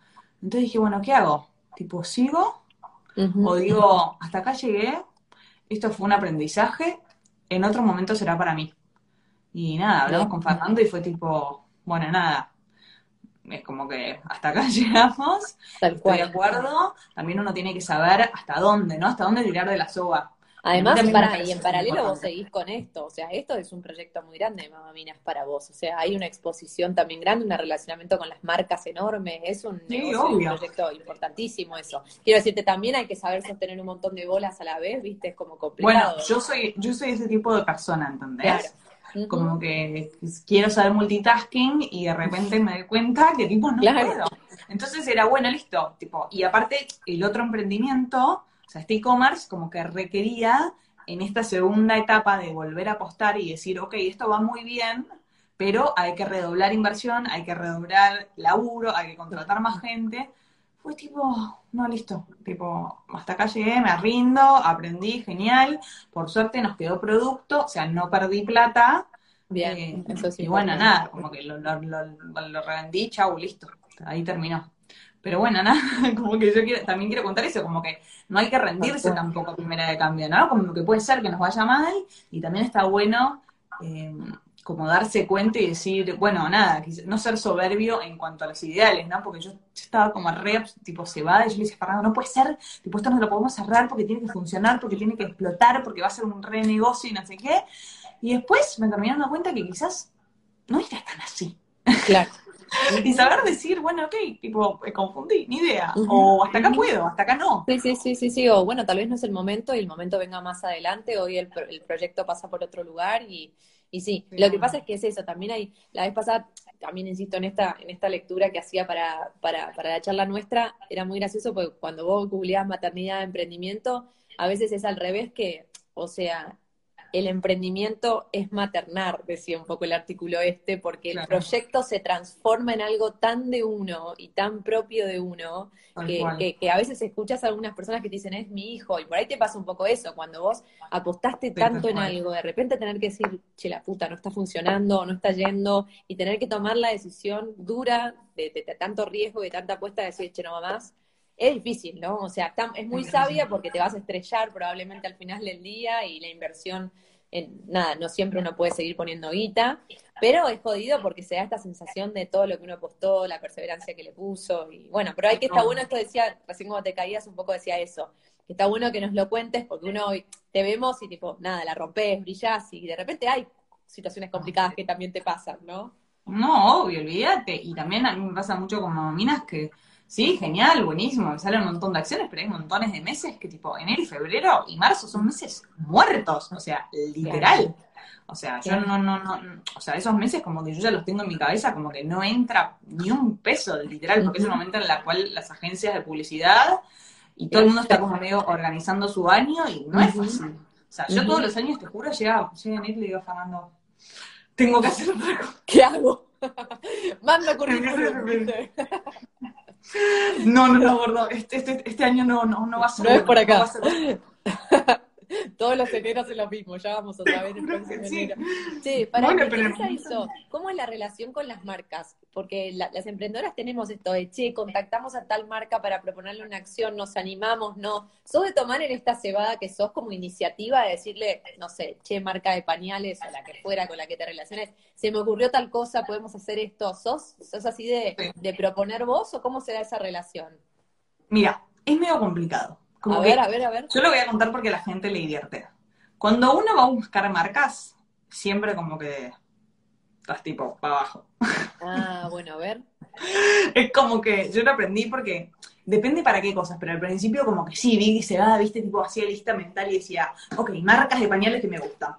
Entonces dije, bueno, ¿qué hago? Tipo, ¿sigo? O digo, hasta acá llegué, esto fue un aprendizaje, en otro momento será para mí. Y nada, hablamos con Fernando y fue tipo, bueno, nada, es como que hasta acá [laughs] llegamos, estoy de acuerdo, también uno tiene que saber hasta dónde, ¿no? Hasta dónde tirar de la soga.
Además, para, y en paralelo vos seguís con esto, o sea, esto es un proyecto muy grande, Mamá Minas, para vos, o sea, hay una exposición también grande, un relacionamiento con las marcas enormes, es un, un proyecto importantísimo eso. Quiero decirte, también hay que saber sostener un montón de bolas a la vez, viste, es como complicado.
Bueno, yo soy, yo soy ese tipo de persona, ¿entendés? Claro. Como que quiero saber multitasking y de repente me doy cuenta que tipo no puedo. Entonces era bueno, listo, tipo, y aparte el otro emprendimiento, o sea, este e-commerce como que requería en esta segunda etapa de volver a apostar y decir, ok, esto va muy bien, pero hay que redoblar inversión, hay que redoblar laburo, hay que contratar más gente fue tipo, no, listo, tipo, hasta acá llegué, me rindo, aprendí, genial, por suerte nos quedó producto, o sea, no perdí plata.
Bien, eh, eso sí.
Y bueno, nada, como que lo, lo, lo, revendí, chau, listo, ahí terminó. Pero bueno, nada, [laughs] como que yo quiero, también quiero contar eso, como que no hay que rendirse tampoco a primera de cambio, ¿no? Como que puede ser que nos vaya mal y también está bueno eh, como darse cuenta y decir, bueno, nada, no ser soberbio en cuanto a los ideales, ¿no? Porque yo, estaba como re, tipo, cebada y yo le decía, Fernando, no puede ser, tipo, esto no lo podemos cerrar porque tiene que funcionar, porque tiene que explotar, porque va a ser un re negocio y no sé qué. Y después me terminé dando cuenta que quizás no está tan así.
Claro. [laughs]
y saber decir, bueno, ok, tipo, me confundí, ni idea. O hasta acá puedo, hasta acá no.
Sí, sí, sí, sí, sí. O bueno, tal vez no es el momento y el momento venga más adelante. Hoy el, el proyecto pasa por otro lugar y, y sí, lo que pasa es que es eso, también hay, la vez pasada, también insisto en esta, en esta lectura que hacía para, para, para la charla nuestra, era muy gracioso porque cuando vos googleás maternidad, emprendimiento, a veces es al revés que, o sea, el emprendimiento es maternar, decía un poco el artículo este, porque el proyecto se transforma en algo tan de uno y tan propio de uno, que, que, a veces escuchas a algunas personas que te dicen, es mi hijo, y por ahí te pasa un poco eso, cuando vos apostaste tanto en algo, de repente tener que decir, che, la puta, no está funcionando, no está yendo, y tener que tomar la decisión dura de, de, tanto riesgo, de tanta apuesta, de decir, che, no va más, es difícil, ¿no? O sea, es muy sabia porque te vas a estrellar probablemente al final del día y la inversión, en, nada, no siempre uno puede seguir poniendo guita, pero es jodido porque se da esta sensación de todo lo que uno apostó, la perseverancia que le puso, y bueno, pero hay que estar bueno, esto decía, recién como te caías un poco decía eso, que está bueno que nos lo cuentes porque uno hoy te vemos y tipo, nada, la rompes, brillás y de repente hay situaciones complicadas que también te pasan, ¿no?
No, obvio, olvídate. Y también a mí me pasa mucho como minas que Sí, genial, buenísimo, me salen un montón de acciones, pero hay montones de meses que tipo enero febrero y marzo son meses muertos, o sea, literal. O sea, yo no, no, no, o sea, esos meses como que yo ya los tengo en mi cabeza, como que no entra ni un peso, literal, porque es un momento en el cual las agencias de publicidad y todo el mundo está como medio organizando su año y no es fácil. O sea, yo todos los años, te juro, llega, llega enero y le digo a Fernando, tengo que hacer otra cosa.
¿Qué hago? [laughs] Manda currículum.
No, no, no, gordo. Este, este, este, año no, no, no va a ser.
No es por acá. [laughs] [laughs] Todos los eneros es lo mismo, ya vamos otra vez el sí. sí, para bueno, pero... ¿cómo es la relación con las marcas? Porque las emprendedoras tenemos esto de, che, contactamos a tal marca para proponerle una acción, nos animamos, no. ¿Sos de tomar en esta cebada que sos como iniciativa de decirle, no sé, che, marca de pañales o la que fuera con la que te relaciones, se me ocurrió tal cosa, podemos hacer esto? ¿Sos, sos así de, de proponer vos o cómo se da esa relación?
Mira, es medio complicado
a ver, a ver, a ver.
Yo lo voy a contar porque la gente le divierte. Cuando uno va a buscar marcas, siempre como que estás tipo para abajo.
Ah, bueno, a ver. [laughs]
es como que yo lo aprendí porque depende para qué cosas, pero al principio como que sí, vi se va, viste, tipo hacía lista mental y decía, ok, marcas de pañales que me gustan,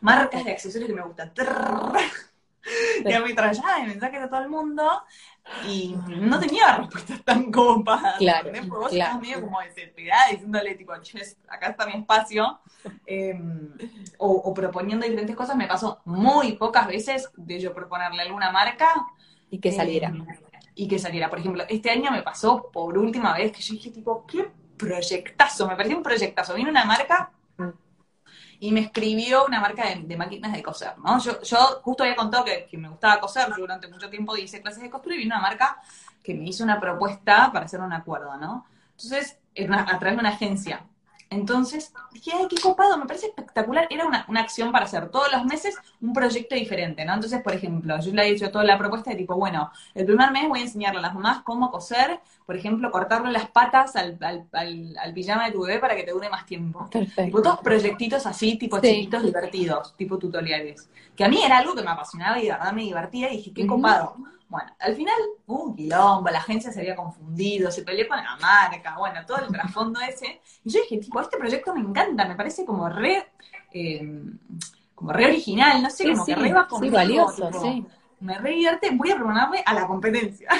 marcas de accesorios que me gustan. Y a mi trayada de mensajes a todo el mundo y no tenía respuestas tan copadas.
Claro,
Porque vos claro. medio como desesperada diciéndole, tipo, acá está mi espacio. Em, o, proponiendo diferentes cosas. Me pasó muy pocas veces de yo proponerle alguna marca.
Y que saliera.
Em, y que saliera. Por ejemplo, este año me pasó por última vez que yo dije, tipo, qué proyectazo. Me pareció un proyectazo. Vino una marca y me escribió una marca de, máquinas de coser, ¿no? Yo, yo justo había contado que, me gustaba coser, yo durante mucho tiempo hice clases de costura y vino una marca que me hizo una propuesta para hacer un acuerdo, ¿no? Entonces, a través de una agencia. Entonces, dije, ay, qué copado, me parece espectacular. Era una, acción para hacer todos los meses un proyecto diferente, ¿no? Entonces, por ejemplo, yo le he hecho toda la propuesta de tipo, bueno, el primer mes voy a enseñarle a las mamás cómo coser, por ejemplo, cortarle las patas al, al, al, pijama de tu bebé para que te dure más tiempo. Perfecto. Tipo, todos proyectitos así, tipo chiquitos, divertidos, tipo tutoriales. Que a mí era algo que me apasionaba y de verdad me divertía y dije, qué copado. Bueno, al final hubo un quilombo, la agencia se había confundido, se peleó con la marca, bueno, todo el trasfondo ese. Y yo dije, tipo, este proyecto me encanta, me parece como re, eh, como re original, no sé, como que re va
conmigo, valioso, sí.
Me re divierte, voy a proponerme a la competencia.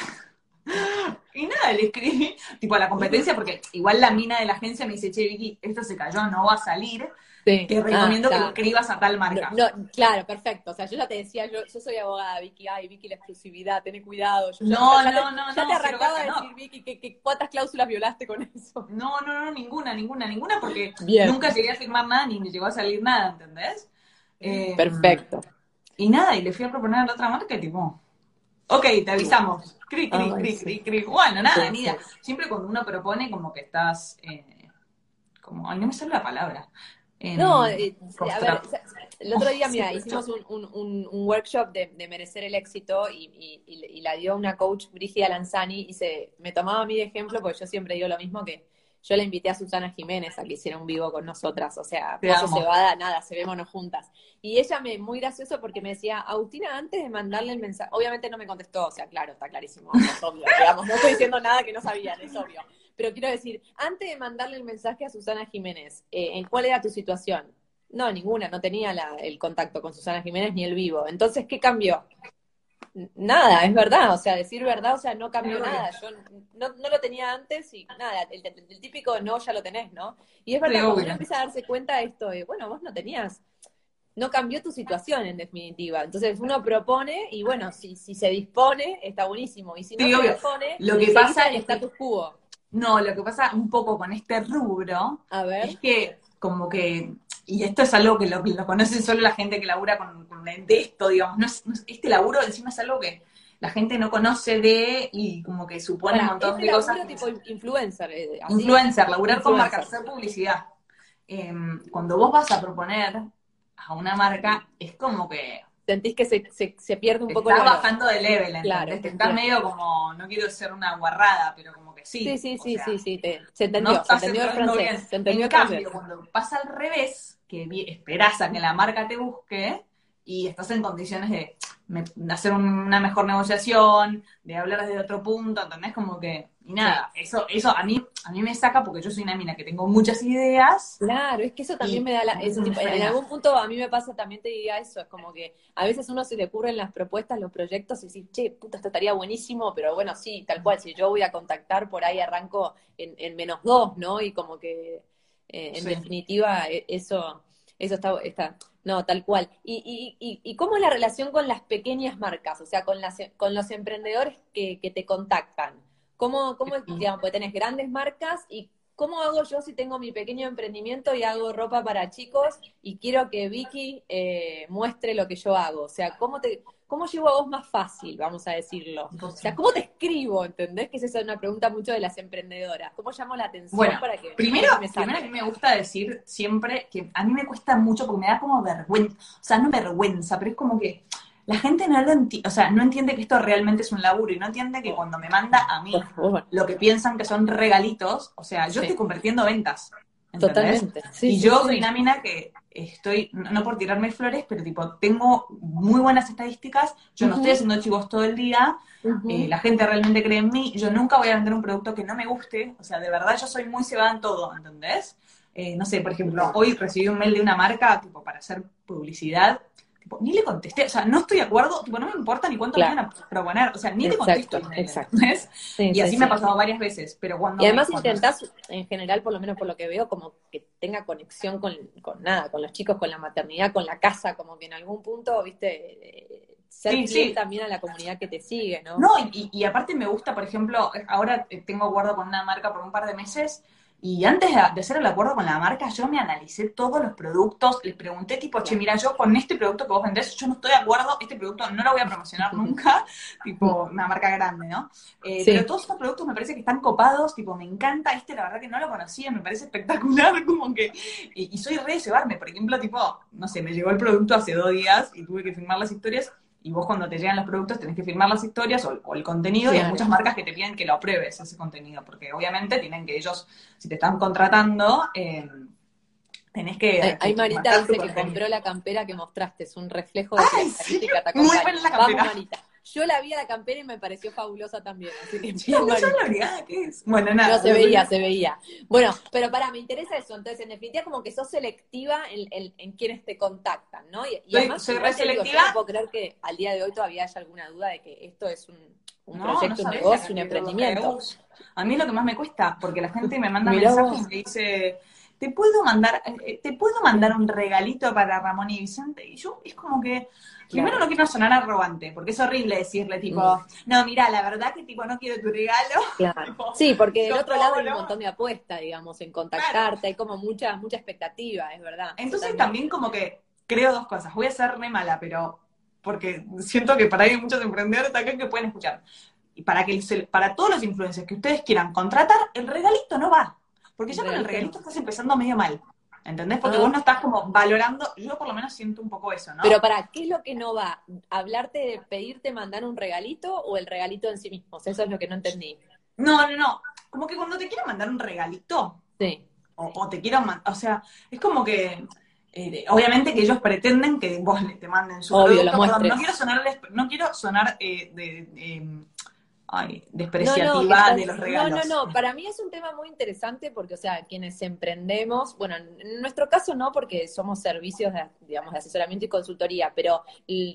[laughs] y nada, le escribí, tipo, a la competencia, porque igual la mina de la agencia me dice, che, Vicky, esto se cayó, no va a salir que recomiendo que lo escribas a tal marca.
No, claro, perfecto. O sea, yo ya te decía, yo, yo soy abogada, Vicky, ay, Vicky, la exclusividad, ten cuidado. Yo
no, no, no,
Ya te arrancaba de decir, Vicky, que, cuántas cláusulas violaste con eso.
No, no, no, ninguna, ninguna, ninguna, porque nunca llegué a firmar nada ni me llegó a salir nada, ¿entendés?
Eh, perfecto.
Y nada, y le fui a proponer a la otra marca y tipo, ok, te avisamos. Cri, cri, cri, cri, cri. Bueno, nada, idea. Siempre cuando uno propone como que estás, eh, como, ay, no me sale la palabra
no, eh, a ver, el otro día, mira, hicimos un, un, un, workshop de, de, merecer el éxito y, y, la dio una coach, Brigia Lanzani, y se, me tomaba a mí de ejemplo, porque yo siempre digo lo mismo que yo le invité a Susana Jiménez a que hiciera un vivo con nosotras, o sea, se cebada, nada, se vémonos juntas. Y ella me, muy gracioso porque me decía, Agustina, antes de mandarle el mensaje, obviamente no me contestó, o sea, claro, está clarísimo, es obvio, digamos, no estoy diciendo nada que no sabían, es obvio. Pero quiero decir, antes de mandarle el mensaje a Susana Jiménez, eh, ¿cuál era tu situación? No, ninguna, no tenía el contacto con Susana Jiménez ni el vivo. Entonces, ¿qué cambió? nada, es verdad, o sea, decir verdad, o sea, no cambió nada, yo no, no, lo tenía antes y nada, el, típico no ya lo tenés, ¿no? Y es verdad, cuando uno empieza a darse cuenta de esto, de, bueno, vos no tenías, no cambió tu situación en definitiva, entonces uno propone y bueno, si, si se dispone, está buenísimo, y si no se dispone,
lo que pasa es
status quo.
No, lo que pasa un poco con este rubro
a ver.
es que como que y esto es algo que lo, lo conoce solo la gente que labura con, con esto, digamos, no es, este laburo encima es algo que la gente no conoce de y como que supone un montón
este
de cosas.
tipo influencer. Eh,
influencer, laburar con marcas, hacer publicidad. Em, cuando vos vas a proponer a una marca, es como que
sentís que se, se, se pierde un poco
Estás bajando de level, claro, Está medio como, no quiero ser una guarrada, pero como sí.
Sí, sí, sí, sí, sí, se entendió, se entendió el francés. Se entendió
en cambio, cuando pasa al revés, que esperás a que la marca te busque y estás en condiciones de, hacer una mejor negociación, de hablar desde otro punto, ¿entendés? Como que, y nada, eso, eso a mí, a mí me saca porque yo soy una mina que tengo muchas ideas.
Claro, es que eso también me da la, en algún punto a mí me pasa también te diría eso, es como que a veces uno se le ocurren las propuestas, los proyectos y dice, che, puta, esto estaría buenísimo, pero bueno, sí, tal cual, si yo voy a contactar por ahí arranco en, menos dos, ¿no? Y como que eh, en definitiva e, eso, eso está, está no, tal cual. ¿Y, y, y, cómo es la relación con las pequeñas marcas? O sea, con, las, con los emprendedores que, que te contactan. ¿Cómo, cómo digamos, porque tenés grandes marcas y cómo hago yo si tengo mi pequeño emprendimiento y hago ropa para chicos y quiero que Vicky eh, muestre lo que yo hago? O sea, ¿cómo te, ¿cómo llevo a vos más fácil, vamos a decirlo? O sea, ¿cómo te escribo? ¿Entendés? Que esa es una pregunta mucho de las emprendedoras. ¿Cómo llamo la atención para que
primero, me primero a mí me gusta decir siempre que a mí me cuesta mucho porque me da como vergüenza, o sea, no vergüenza, pero es como que la gente no lo entiende, o sea, no entiende que esto realmente es un laburo y no entiende que cuando me manda a mí lo que piensan que son regalitos, o sea, yo estoy convirtiendo ventas.
Totalmente.
y yo soy una mina que estoy, no por tirarme flores, pero tipo, tengo muy buenas estadísticas, yo no estoy haciendo chivos todo el día, eh, la gente realmente cree en mí, yo nunca voy a vender un producto que no me guste, o sea, de verdad yo soy muy cebada en todo, ¿entendés? Eh, no sé, por ejemplo, hoy recibí un mail de una marca, tipo, para hacer publicidad, ni le contesté, o sea, no estoy de acuerdo, tipo, no me importa ni cuánto me van a proponer, o sea, ni le contesto. Exacto. y así me ha pasado varias veces, pero cuando...
Y además intentás, en general, por lo menos por lo que veo, como que tenga conexión con, con nada, con los chicos, con la maternidad, con la casa, como que en algún punto, viste... ser fiel también a la comunidad que te sigue, ¿no?
No, y, y aparte me gusta, por ejemplo, ahora tengo acuerdo con una marca por un par de meses y antes de, hacer el acuerdo con la marca, yo me analicé todos los productos, les pregunté tipo, che, mira, yo con este producto que vos vendés, yo no estoy de acuerdo, este producto no lo voy a promocionar nunca, [laughs] tipo, una marca grande, ¿no? Eh, pero todos estos productos me parece que están copados, tipo, me encanta, este la verdad que no lo conocía, me parece espectacular, [laughs] como que, y, soy re de llevarme, por ejemplo, tipo, no sé, me llegó el producto hace dos días y tuve que firmar las historias, y vos cuando te llegan los productos tenés que firmar las historias o, el contenido y hay muchas marcas que te piden que lo apruebes ese contenido, porque obviamente tienen que ellos, si te están contratando, eh, tenés que...
Hay, Marita dice que compró la campera que mostraste, es un reflejo de
Ay, sí, Muy buena la campera.
Vamos, Marita. Yo la vi a la campera y me pareció fabulosa también. Así que
no, que es. Bueno, nada.
No, se veía, se veía. Bueno, pero para, me interesa eso. Entonces, en definitiva, como que sos selectiva en, en, quienes te contactan, ¿no? Y, además,
soy re selectiva.
no puedo creer que al día de hoy todavía haya alguna duda de que esto es un, un proyecto, un negocio, un emprendimiento.
A mí lo que más me cuesta, porque la gente me manda mensajes y me dice te puedo mandar, eh, te puedo mandar un regalito para Ramón y Vicente. Y yo es como que, primero no quiero sonar arrogante, porque es horrible decirle tipo, mm. no, mira, la verdad que tipo no quiero tu regalo. [laughs]
Claro. sí, porque del otro lado hay un montón de apuesta, digamos, en contactarte, hay como mucha, mucha expectativa, es verdad.
Entonces también como que creo dos cosas, voy a ser re mala, pero porque siento que para ahí hay muchos emprendedores acá que pueden escuchar. Y para que para todos los influencers que ustedes quieran contratar, el regalito no va. Porque ya con el regalito estás empezando medio mal. ¿Entendés? Porque ah. vos no estás como valorando, yo por lo menos siento un poco eso, ¿no?
Pero para, ¿qué es lo que no va? ¿Hablarte de pedirte mandar un regalito o el regalito en sí mismo? eso es lo que no entendí.
No, no, no. Como que cuando te quiero mandar un regalito.
Sí.
O, te quiero mandar, o sea, es como que, eh, obviamente que ellos pretenden que vos te manden su
Obvio, Lo
no quiero sonar, no quiero sonar eh, de ay, despreciativa de los regalos.
No, no, no, para mí es un tema muy interesante porque, o sea, quienes emprendemos, bueno, en nuestro caso no, porque somos servicios, de, digamos, de asesoramiento y consultoría, pero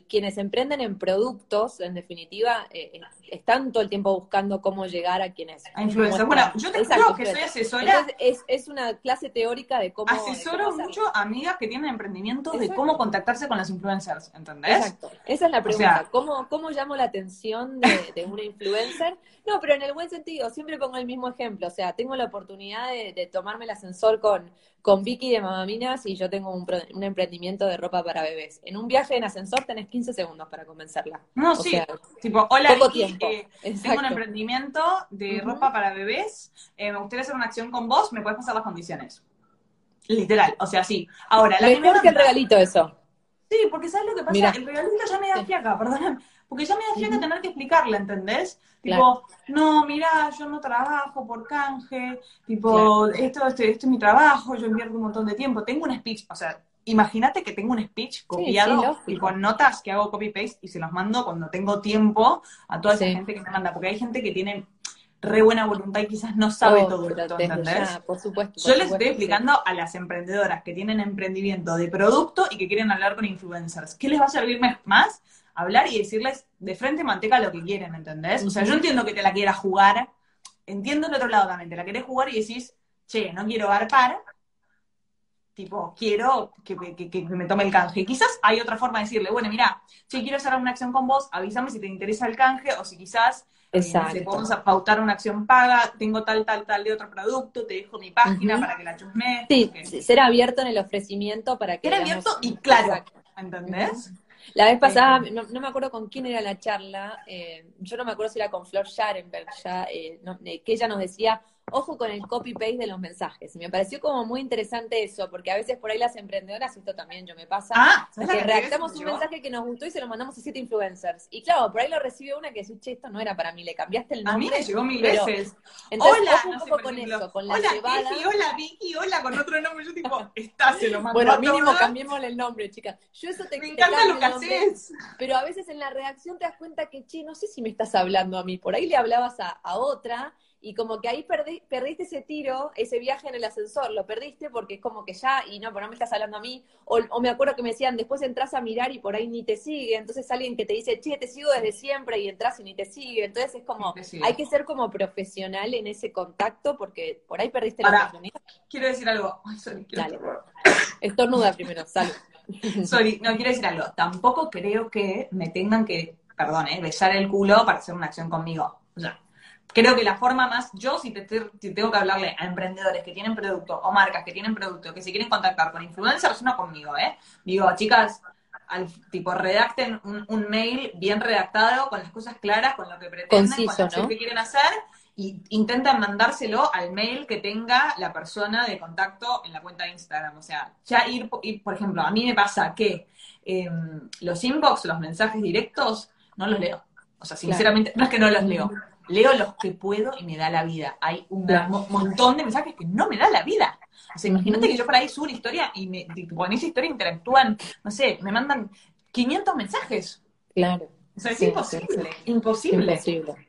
quienes emprenden en productos, en definitiva, eh, están todo el tiempo buscando cómo llegar a quienes...
A influencers. Bueno, yo te digo que soy asesora...
es, es, una clase teórica de cómo...
Asesoro mucho a amigas que tienen emprendimientos de cómo contactarse con las influencers, ¿entendés?
Exacto. Esa es la pregunta. ¿Cómo, ¿Cómo llamo la atención de, de una influencer? No, pero en el buen sentido, siempre pongo el mismo ejemplo. O sea, tengo la oportunidad de, tomarme el ascensor con, con Vicky de Mamaminas y yo tengo un, emprendimiento de ropa para bebés. En un viaje en ascensor tenés 15 segundos para convencerla.
No, sí. tipo, hola Vicky, eh, tengo un emprendimiento de ropa para bebés. Eh, me gustaría hacer una acción con vos, ¿me puedes pasar las condiciones? Literal, o sea, sí. Ahora,
la Mejor que el regalito eso.
Sí, porque ¿sabes lo que pasa? El regalito ya me da fiaca, perdóname. Porque ya me da fiaca tener que explicarle, ¿entendés? Tipo, no, mira, yo no trabajo por canje, tipo, esto, este, esto es mi trabajo, yo invierto un montón de tiempo. Tengo un speech, o sea, imagínate que tengo un speech copiado y con notas que hago copy-paste y se los mando cuando tengo tiempo a toda esa gente que me manda, porque hay gente que tiene re buena voluntad y quizás no sabe todo esto, ¿entendés?
por supuesto.
Yo les estoy explicando a las emprendedoras que tienen emprendimiento de producto y que quieren hablar con influencers. ¿Qué les va a servir más? Hablar y decirles de frente manteca lo que quieren, ¿entendés? O sea, yo entiendo que te la quieras jugar, entiendo el otro lado también, te la querés jugar y decís, che, no quiero para tipo, quiero que, me tome el canje. Quizás hay otra forma de decirle, bueno, mira, si quiero hacer una acción con vos, avísame si te interesa el canje o si quizás Exacto. podemos pautar una acción paga, tengo tal, tal, tal de otro producto, te dejo mi página para que la chusmes.
Sí, ser abierto en el ofrecimiento para que...
Ser abierto y claro, ¿entendés?
La vez pasada, no, me acuerdo con quién era la charla, eh, yo no me acuerdo si era con Flor Scharenberg, ya, eh, eh, que ella nos decía, ojo con el copy-paste de los mensajes. Me pareció como muy interesante eso, porque a veces por ahí las emprendedoras, esto también yo me pasa,
ah,
que redactamos un mensaje que nos gustó y se lo mandamos a siete influencers. Y claro, por ahí lo recibe una que dice, che, esto no era para mí, le cambiaste el nombre.
A mí me llegó mil veces.
Entonces, hola, un poco con eso, con la
hola,
llevada.
hola Vicky, hola, con otro nombre. Yo tipo, [laughs] está, se lo mando
Bueno, mínimo cambiémosle el nombre, chicas. Yo eso te
Me encanta lo que haces.
Pero a veces en la redacción te das cuenta que, che, no sé si me estás hablando a mí. Por ahí le hablabas a, a otra y como que ahí perdiste ese tiro, ese viaje en el ascensor, lo perdiste porque es como que ya, y no, pero no me estás hablando a mí, o, me acuerdo que me decían, después entras a mirar y por ahí ni te sigue, entonces alguien que te dice, che, te sigo desde siempre y entras y ni te sigue, entonces es como, hay que ser como profesional en ese contacto porque por ahí perdiste la oportunidad.
Quiero decir algo, [laughs] Ay, sorry,
Dale, estornuda primero, salud. [laughs]
sorry, no, quiero decir algo, tampoco creo que me tengan que, perdón, eh, besar el culo para hacer una acción conmigo, o sea, creo que la forma más, yo si, te, tengo que hablarle a emprendedores que tienen producto o marcas que tienen producto, que se quieren contactar con influencers, no conmigo, ¿eh? Digo, chicas, al tipo redacten un, mail bien redactado, con las cosas claras, con lo que pretenden, con lo que quieren hacer, y intentan mandárselo al mail que tenga la persona de contacto en la cuenta de Instagram. O sea, ya ir, por ejemplo, a mí me pasa que em, los inbox, los mensajes directos, no los leo. O sea, sinceramente, no es que no los leo, leo los que puedo y me da la vida. Hay un montón de mensajes que no me da la vida. O sea, imagínate que yo por ahí subo una historia y me, con esa historia interactúan, no sé, me mandan 500 mensajes.
Claro.
O sea, es imposible, imposible, imposible.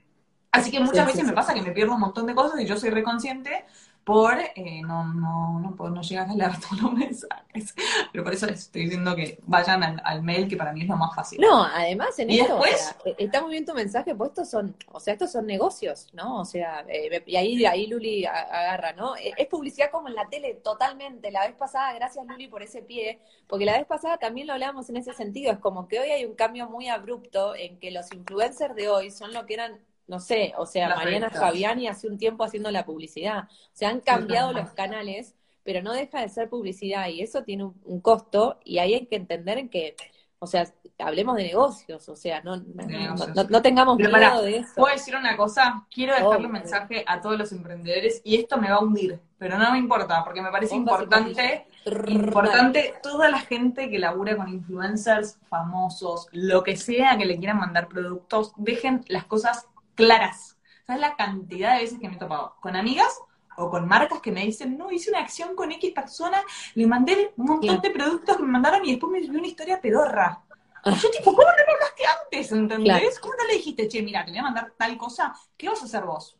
Así que muchas veces me pasa que me pierdo un montón de cosas y yo soy reconsciente por eh, no, no, no, no llegar a leer [laughs] todos los mensajes. Pero por eso les estoy diciendo que vayan al, mail, que para mí es lo más fácil.
No, además en esto, eh, está muy bien tu mensaje, pues estos son, o sea, estos son negocios, ¿no? O sea, eh, y ahí, ahí Luli agarra, ¿no? Es publicidad como en la tele, totalmente. La vez pasada, gracias Luli por ese pie, porque la vez pasada también lo hablábamos en ese sentido, es como que hoy hay un cambio muy abrupto en que los influencers de hoy son lo que eran no sé, o sea, Mariana Fabiani hace un tiempo haciendo la publicidad. O sea, han cambiado los canales, pero no deja de ser publicidad y eso tiene un, costo y ahí hay que entender en que, o sea, hablemos de negocios, o sea, no, no, tengamos miedo de eso.
Puedo decir una cosa, quiero dejarle un mensaje a todos los emprendedores y esto me va a hundir, pero no me importa, porque me parece importante, importante toda la gente que labura con influencers famosos, lo que sea que le quieran mandar productos, dejen las cosas claras. ¿Sabes la cantidad de veces que me he topado con amigas o con marcas que me dicen, no, hice una acción con X persona, le mandé un montón de productos que me mandaron y después me dio una historia pedorra. Yo tipo, ¿cómo no lo hablaste antes? ¿Entendés? ¿Cómo no le dijiste, che, mira, te voy a mandar tal cosa, ¿qué vas a hacer vos?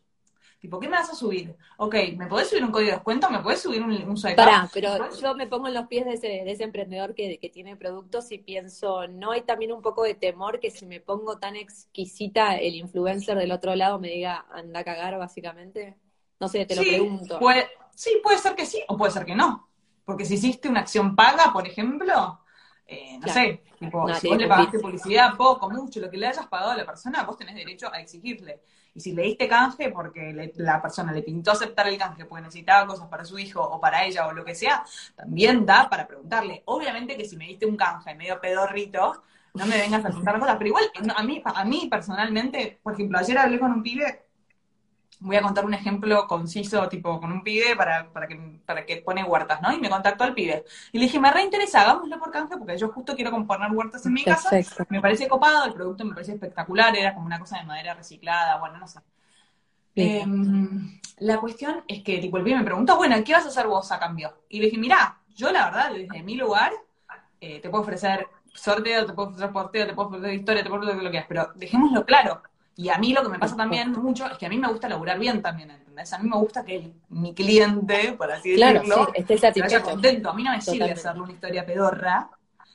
Tipo, ¿qué me vas a subir? Ok, ¿me podés subir un código de descuento? ¿Me podés subir un, un
Pará, pero yo me pongo en los pies de ese, de ese emprendedor que, que, tiene productos y pienso, ¿no hay también un poco de temor que si me pongo tan exquisita, el influencer del otro lado me diga, anda a cagar, básicamente? No sé, te lo pregunto.
sí, puede ser que sí o puede ser que no. Porque si hiciste una acción paga, por ejemplo, eh, no sé, tipo, si vos le pagaste publicidad poco, mucho, lo que le hayas pagado a la persona, vos tenés derecho a exigirle. Y si le diste canje porque la persona le pintó aceptar el canje porque necesitaba cosas para su hijo o para ella o lo que sea, también da para preguntarle. Obviamente que si me diste un canje medio pedorrito, no me vengas a contar cosas, pero igual a mí, a mí personalmente, por ejemplo, ayer hablé con un pibe voy a contar un ejemplo conciso, tipo con un pibe para, para, que, para que pone huertas, ¿no? Y me contactó al pibe. Y le dije, me reinteresa, hagámoslo por canje, porque yo justo quiero componer huertas en mi casa. Me parece copado, el producto me parece espectacular, era como una cosa de madera reciclada, bueno, no sé. Em, la cuestión es que, tipo, el pibe me preguntó, bueno, ¿qué vas a hacer vos a cambio? Y le dije, mirá, yo la verdad, desde mi lugar, eh, te puedo ofrecer sorteo, te puedo ofrecer porteo, te puedo ofrecer historia, te puedo ofrecer lo que quieras, pero dejémoslo claro y a mí lo que me pasa también mucho es que a mí me gusta laburar bien también, ¿entendés? A mí me gusta que mi cliente, por así decirlo, esté satisfecho. contento. A mí no me sirve hacerle una historia pedorra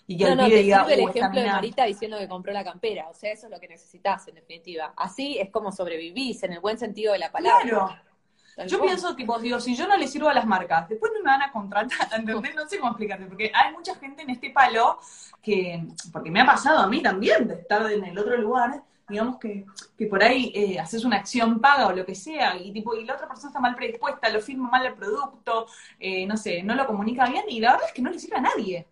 y que
no, el no, diga, el ejemplo de Marita diciendo que compró la campera. O sea, eso es lo que necesitas, en definitiva. Así es como sobrevivís, en el buen sentido de la palabra.
Claro. yo pienso, tipo, digo, si yo no le sirvo a las marcas, después no me van a contratar, [laughs] ¿entendés? No sé cómo explicarte, porque hay mucha gente en este palo que, porque me ha pasado a mí también de estar en el otro lugar, digamos que, que por ahí eh, haces una acción paga o lo que sea, y tipo, y la otra persona está mal predispuesta, lo firma mal el producto, eh, no sé, no lo comunica bien, y la verdad es que no le sirve a nadie.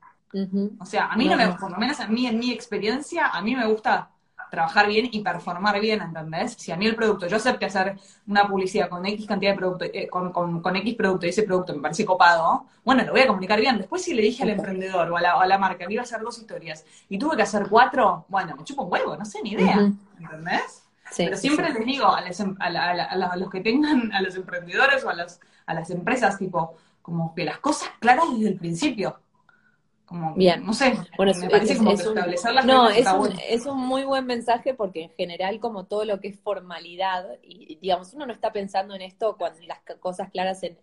O sea, a mí no, me, por lo menos a mí, en mi experiencia, a mí me gusta trabajar bien y performar bien, ¿entendés? Si a mí el producto, yo acepté hacer una publicidad con X cantidad de producto, eh, con, con, X producto y ese producto me parece copado, bueno, lo voy a comunicar bien. Después si le dije al [laughs] emprendedor o a la, a la marca que iba a hacer dos historias y tuve que hacer cuatro, bueno, me chupo un huevo, no sé, ni idea, ¿entendés? Pero siempre les digo em, a, a, los que tengan, a los emprendedores o a, las, a las empresas, tipo, como que las cosas claras desde el principio. Bien. No sé, bueno, me parece como establecer las
No, es un, es un muy buen mensaje porque en general como todo lo que es formalidad, y digamos, uno no está pensando en esto cuando las cosas claras en,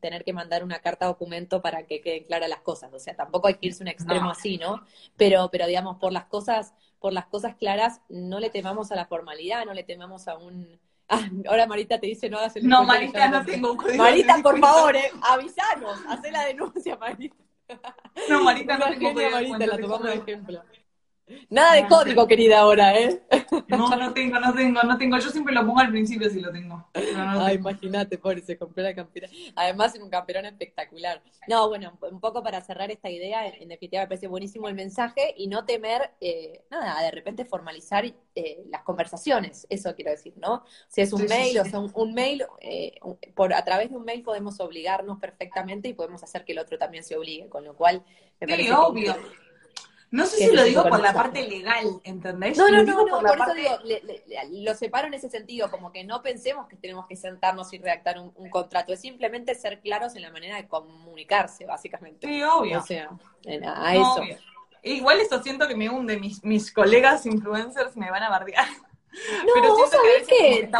tener que mandar una carta documento para que queden claras las cosas, o sea, tampoco hay que irse a un extremo así, ¿no? Pero, pero digamos, por las cosas, por las cosas claras, no le temamos a la formalidad, no le temamos a un... [laughs] Ah, ahora Marita te dice no hagas el
No, Marita, no tengo un código
Marita, [laughs] por favor, eh, avisanos, haz la denuncia, Marita.
No, Marita, no tengo
Marita, la tomamos de ejemplo. Nada de código, querida, ahora, ¿eh?
No, no tengo, no tengo, no tengo. Yo siempre lo pongo al principio si lo tengo.
Ay, imagínate, pobre, se compró la campera. Además, en un camperón espectacular. No, bueno, un poco para cerrar esta idea, en definitiva me parece buenísimo el mensaje y no temer, eh, nada, de repente formalizar eh, las conversaciones, eso quiero decir, ¿no? Si es un mail, o sea, un, mail, eh, por, a través de un mail podemos obligarnos perfectamente y podemos hacer que el otro también se obligue, con lo cual
me parece obvio. No sé si lo digo por la parte legal, ¿entendés?
No, no, no, no, por, eso digo, lo separo en ese sentido, como que no pensemos que tenemos que sentarnos y redactar un, contrato, es simplemente ser claros en la manera de comunicarse, básicamente.
Sí, obvio.
O sea, a eso.
Igual eso siento que me hunde, mis, mis colegas influencers me van a bardear.
No, Pero vos sabés que,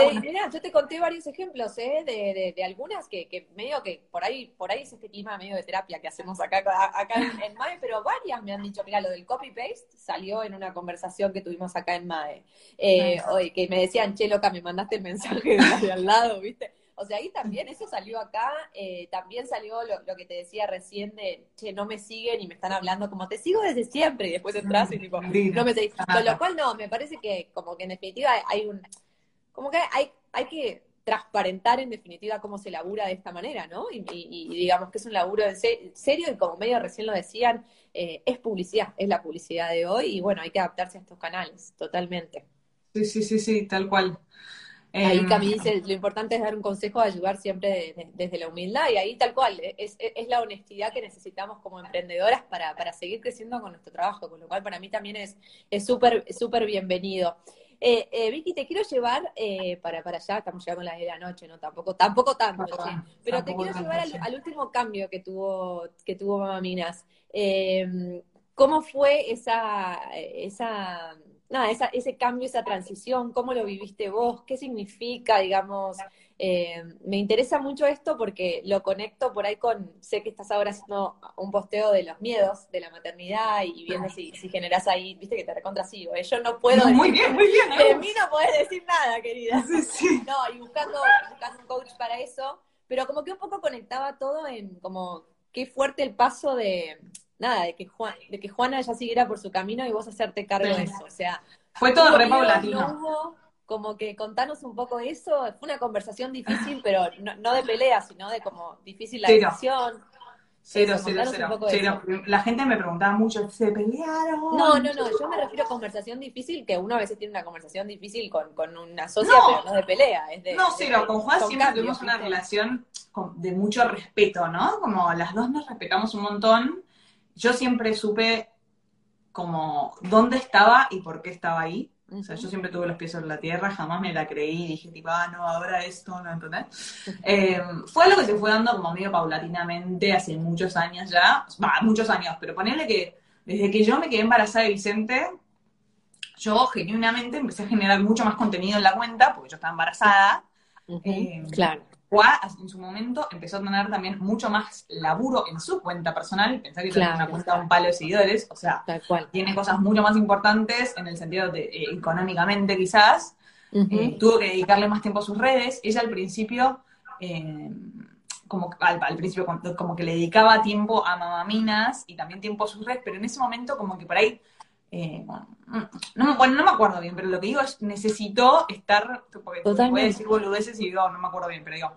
yo te conté varios ejemplos, ¿eh? De, de, algunas que, que, medio que por ahí, por ahí es este clima medio de terapia que hacemos acá, acá en, MAE, pero varias me han dicho, mira, lo del copy-paste salió en una conversación que tuvimos acá en MAE. Eh, hoy, que me decían, che, loca, me mandaste el mensaje de al lado, ¿viste? O sea, ahí también, eso salió acá, eh, también salió lo, que te decía recién de, che, no me siguen y me están hablando como te sigo desde siempre y después entras y tipo, no me seguís. Con lo cual no, me parece que como que en definitiva hay un, como que hay, hay que transparentar en definitiva cómo se labura de esta manera, ¿no? Y, digamos que es un laburo en serio y como medio recién lo decían, eh, es publicidad, es la publicidad de hoy y bueno, hay que adaptarse a estos canales, totalmente.
Sí, sí, sí, sí, tal cual.
Ahí em, Cami dice, lo importante es dar un consejo, ayudar siempre desde la humildad y ahí tal cual, es, es, la honestidad que necesitamos como emprendedoras para, para seguir creciendo con nuestro trabajo, con lo cual para mí también es súper súper bienvenido. Eh, eh, Vicky, te quiero llevar eh, para, para allá, estamos llegando a las de la noche, ¿no? Tampoco, tampoco tanto, pero te quiero llevar al, último cambio que tuvo, que tuvo Mamá Minas. Eh, ¿cómo fue esa, esa, nada, esa, ese cambio, esa transición? ¿Cómo lo viviste vos? ¿Qué significa, digamos? Eh, me interesa mucho esto porque lo conecto por ahí con, sé que estás ahora haciendo un posteo de los miedos de la maternidad y viendo si, si generás ahí, viste que te recontra ¿eh? yo no puedo
decir, muy bien, muy bien,
de mí no podés decir nada, querida. No, y buscando, buscando un coach para eso, pero como que un poco conectaba todo en como qué fuerte el paso de, nada, de que, Juan, de que Juana ya siguiera por su camino y vos hacerte cargo de eso, o sea...
Fue todo re paulatino
como que contanos un poco eso. Fue una conversación difícil, [laughs] pero no, de pelea, sino de como difícil la decisión.
Cero, cero, cero. La gente me preguntaba mucho, ¿se pelearon?
No, no, no, yo me refiero a conversación difícil, que uno a veces tiene una conversación difícil con, con una socia, pero no de pelea. Es de,
no, cero, con Juan siempre tuvimos una relación de mucho respeto, ¿no? Como las dos nos respetamos un montón. Yo siempre supe como dónde estaba y por qué estaba ahí. O sea, yo siempre tuve los pies sobre la tierra, jamás me la creí, dije tipo, ah, no, ahora esto, ¿no? ¿Entendés? Eh, fue algo que se fue dando como medio paulatinamente hace muchos años ya, va, muchos años, pero ponerle que desde que yo me quedé embarazada de Vicente, yo genuinamente empecé a generar mucho más contenido en la cuenta, porque yo estaba embarazada.
Eh, claro.
Juá en su momento empezó a tener también mucho más laburo en su cuenta personal. Pensar que tiene una cuenta de un palo de seguidores, o sea, tiene cosas mucho más importantes en el sentido de eh, económicamente quizás. Eh, tuvo que dedicarle más tiempo a sus redes. Ella al principio, eh, como al, al, principio como que le dedicaba tiempo a mamaminas y también tiempo a sus redes, pero en ese momento como que por ahí eh, no, bueno, no me acuerdo bien, pero lo que digo es, necesito estar, porque voy a decir boludeces y digo, no me acuerdo bien, pero digo,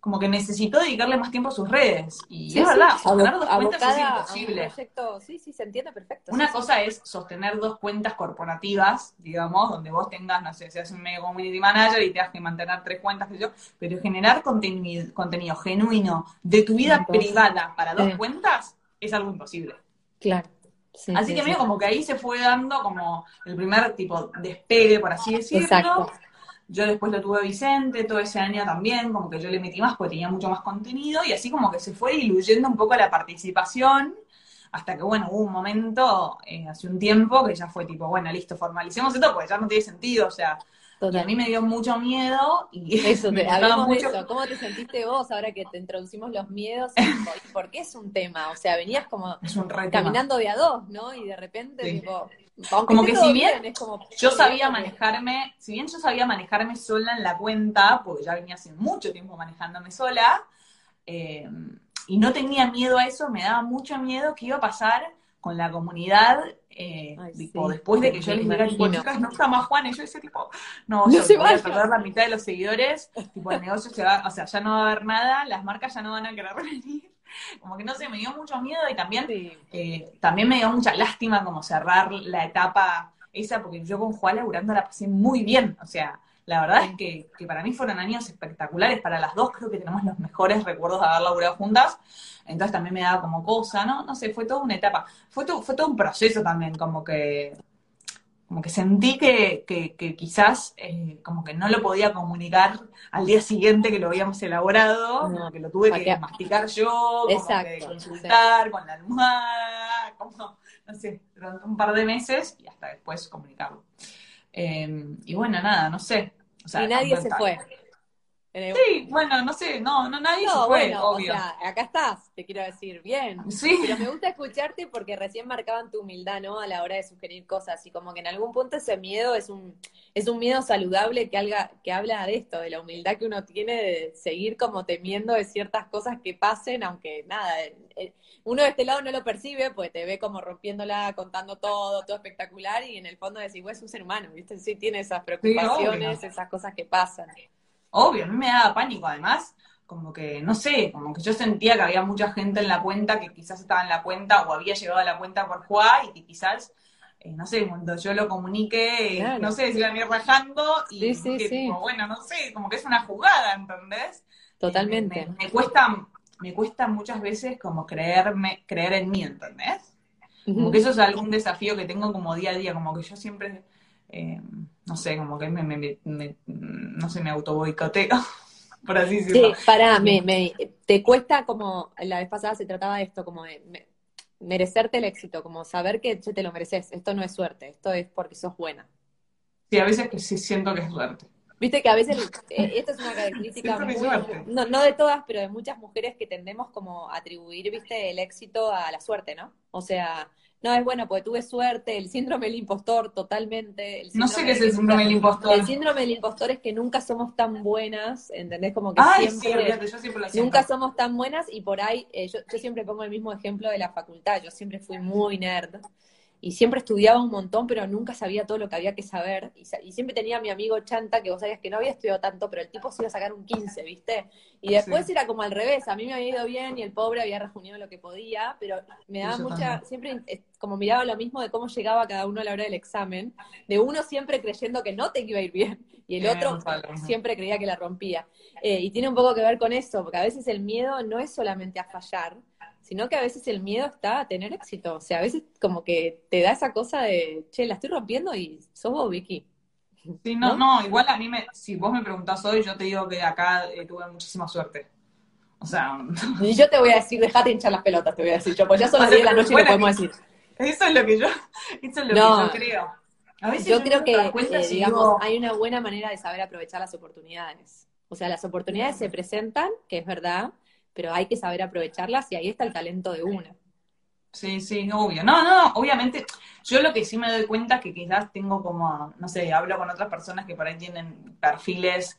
como que necesito dedicarle más tiempo a sus redes. Y es verdad, sostener dos cuentas es imposible.
sí, sí, se entiende perfecto.
Una cosa es sostener dos cuentas corporativas, digamos, donde vos tengas, no sé, seas un medio community manager y tengas que mantener tres cuentas, que yo, pero generar contenido, contenido genuino de tu vida privada para dos cuentas es algo imposible.
Claro.
Así que medio como que ahí se fue dando como el primer tipo despegue, por así decirlo. Exacto. Yo después lo tuve Vicente, todo ese año también, como que yo le metí más porque tenía mucho más contenido y así como que se fue diluyendo un poco la participación hasta que, bueno, hubo un momento, eh, hace un tiempo, que ya fue tipo, bueno, listo, formalicemos esto porque ya no tiene sentido, o sea, y a mí me dio mucho miedo y
eso, [laughs] te, hablamos mucho. de eso. ¿Cómo te sentiste vos ahora que te introducimos los miedos? ¿Y por qué es un tema? O sea, venías como [laughs] caminando de a dos, ¿no? Y de repente, tipo,
como que si bien, es como, yo sabía manejarme, si bien yo sabía manejarme sola en la cuenta, porque ya venía hace mucho tiempo manejándome sola, eh, y no tenía miedo a eso, me daba mucho miedo que iba a pasar con la comunidad, eh, tipo, después de que yo les dijera, tipo, chicas, no está más Juan, y yo decía, tipo, no, yo voy a perder la mitad de los seguidores, tipo, el negocio se va, o sea, ya no va a haber nada, las marcas ya no van a querer [laughs] venir. Como que no sé, me dio mucho miedo y también, eh, también me dio mucha lástima como cerrar la etapa esa, porque yo con Juan laburando la pasé muy bien, o sea, la verdad es que, que, para mí fueron años espectaculares, para las dos creo que tenemos los mejores recuerdos de haber laburado juntas, entonces también me daba como cosa, ¿no? No sé, fue toda una etapa, fue, fue todo un proceso también, como que como que sentí que, que, quizás eh, como que no lo podía comunicar al día siguiente que lo habíamos elaborado, que lo tuve que masticar yo, como que consultar con la almohada, como, no sé, durante un par de meses y hasta después comunicarlo. Em, y bueno, nada, no sé.
y nadie se fue.
Sí, bueno, no sé, no, no nadie se fue, obvio.
O sea, acá estás, te quiero decir, bien. Sí. Pero me gusta escucharte porque recién marcaban tu humildad, ¿no? A la hora de sugerir cosas. Y como que en algún punto ese miedo es un, es un miedo saludable que, habla, que habla de esto, de la humildad que uno tiene de seguir como temiendo de ciertas cosas que pasen, aunque nada, eh, uno de este lado no lo percibe, pues te ve como rompiéndola, contando todo, todo espectacular, y en el fondo decís, bueno, es un ser humano, ¿viste? Sí tiene esas preocupaciones, esas cosas que pasan.
Obvio, a mí me daba pánico además, como que, no sé, como que yo sentía que había mucha gente en la cuenta que quizás estaba en la cuenta o había llegado a la cuenta por jugar y que quizás, eh, no sé, cuando yo lo comuniqué, no sé, se iban a ir rajando y sí, bueno, no sé, como que es una jugada, ¿entendés?
Totalmente.
me, cuesta, me cuesta muchas veces como creerme, creer en mí, ¿entendés? Como que eso es algún desafío que tengo como día a día, como que yo siempre eh, no sé, como que me, me, no sé, me [laughs] por así decirlo.
Sí, pará, me, me, te cuesta como, la vez pasada se trataba de esto, como de, merecerte el éxito, como saber que te lo mereces, esto no es suerte, esto es porque sos buena.
Sí, a veces que sí siento que es suerte.
Viste que a veces, eh, [laughs] esto es una característica no, no, de todas, pero de muchas mujeres que tendemos como a atribuir, viste, el éxito a la suerte, ¿no? O sea, no, es bueno, porque tuve suerte, el síndrome del impostor totalmente.
no sé qué es el síndrome del impostor.
El síndrome del impostor es que nunca somos tan buenas, ¿entendés? Como que siempre, yo siempre lo nunca somos tan buenas y por ahí, eh, yo, yo siempre pongo el mismo ejemplo de la facultad, yo siempre fui muy nerd y siempre estudiaba un montón, pero nunca sabía todo lo que había que saber. Y, siempre tenía a mi amigo Chanta, que vos sabías que no había estudiado tanto, pero el tipo se iba a sacar un 15, ¿viste? Y después era como al revés, a mí me había ido bien y el pobre había reunido lo que podía, pero me daba mucha, siempre como miraba lo mismo de cómo llegaba cada uno a la hora del examen, de uno siempre creyendo que no te iba a ir bien [laughs] y el otro siempre creía que la rompía. Eh, y tiene un poco que ver con eso, porque a veces el miedo no es solamente a fallar, sino que a veces el miedo está a tener éxito. O sea, a veces como que te da esa cosa de, che, la estoy rompiendo y sos vos, Vicky.
Sí, no, no, igual a mí, me, si vos me preguntás hoy, yo te digo que acá eh, tuve muchísima suerte. O sea... [laughs]
Y yo te voy a decir, dejate hinchar las pelotas, te voy a decir yo, pues ya son las [laughs] 10 de la noche y lo podemos decir.
Eso es lo que yo, eso es lo que yo creo.
A veces yo, creo que, eh, digamos, hay una buena manera de saber aprovechar las oportunidades. O sea, las oportunidades se presentan, que es verdad, pero hay que saber aprovecharlas y ahí está el talento de uno.
Sí, sí, obvio. No, no, obviamente, yo lo que sí me doy cuenta es que quizás tengo como, no sé, hablo con otras personas que por ahí tienen perfiles,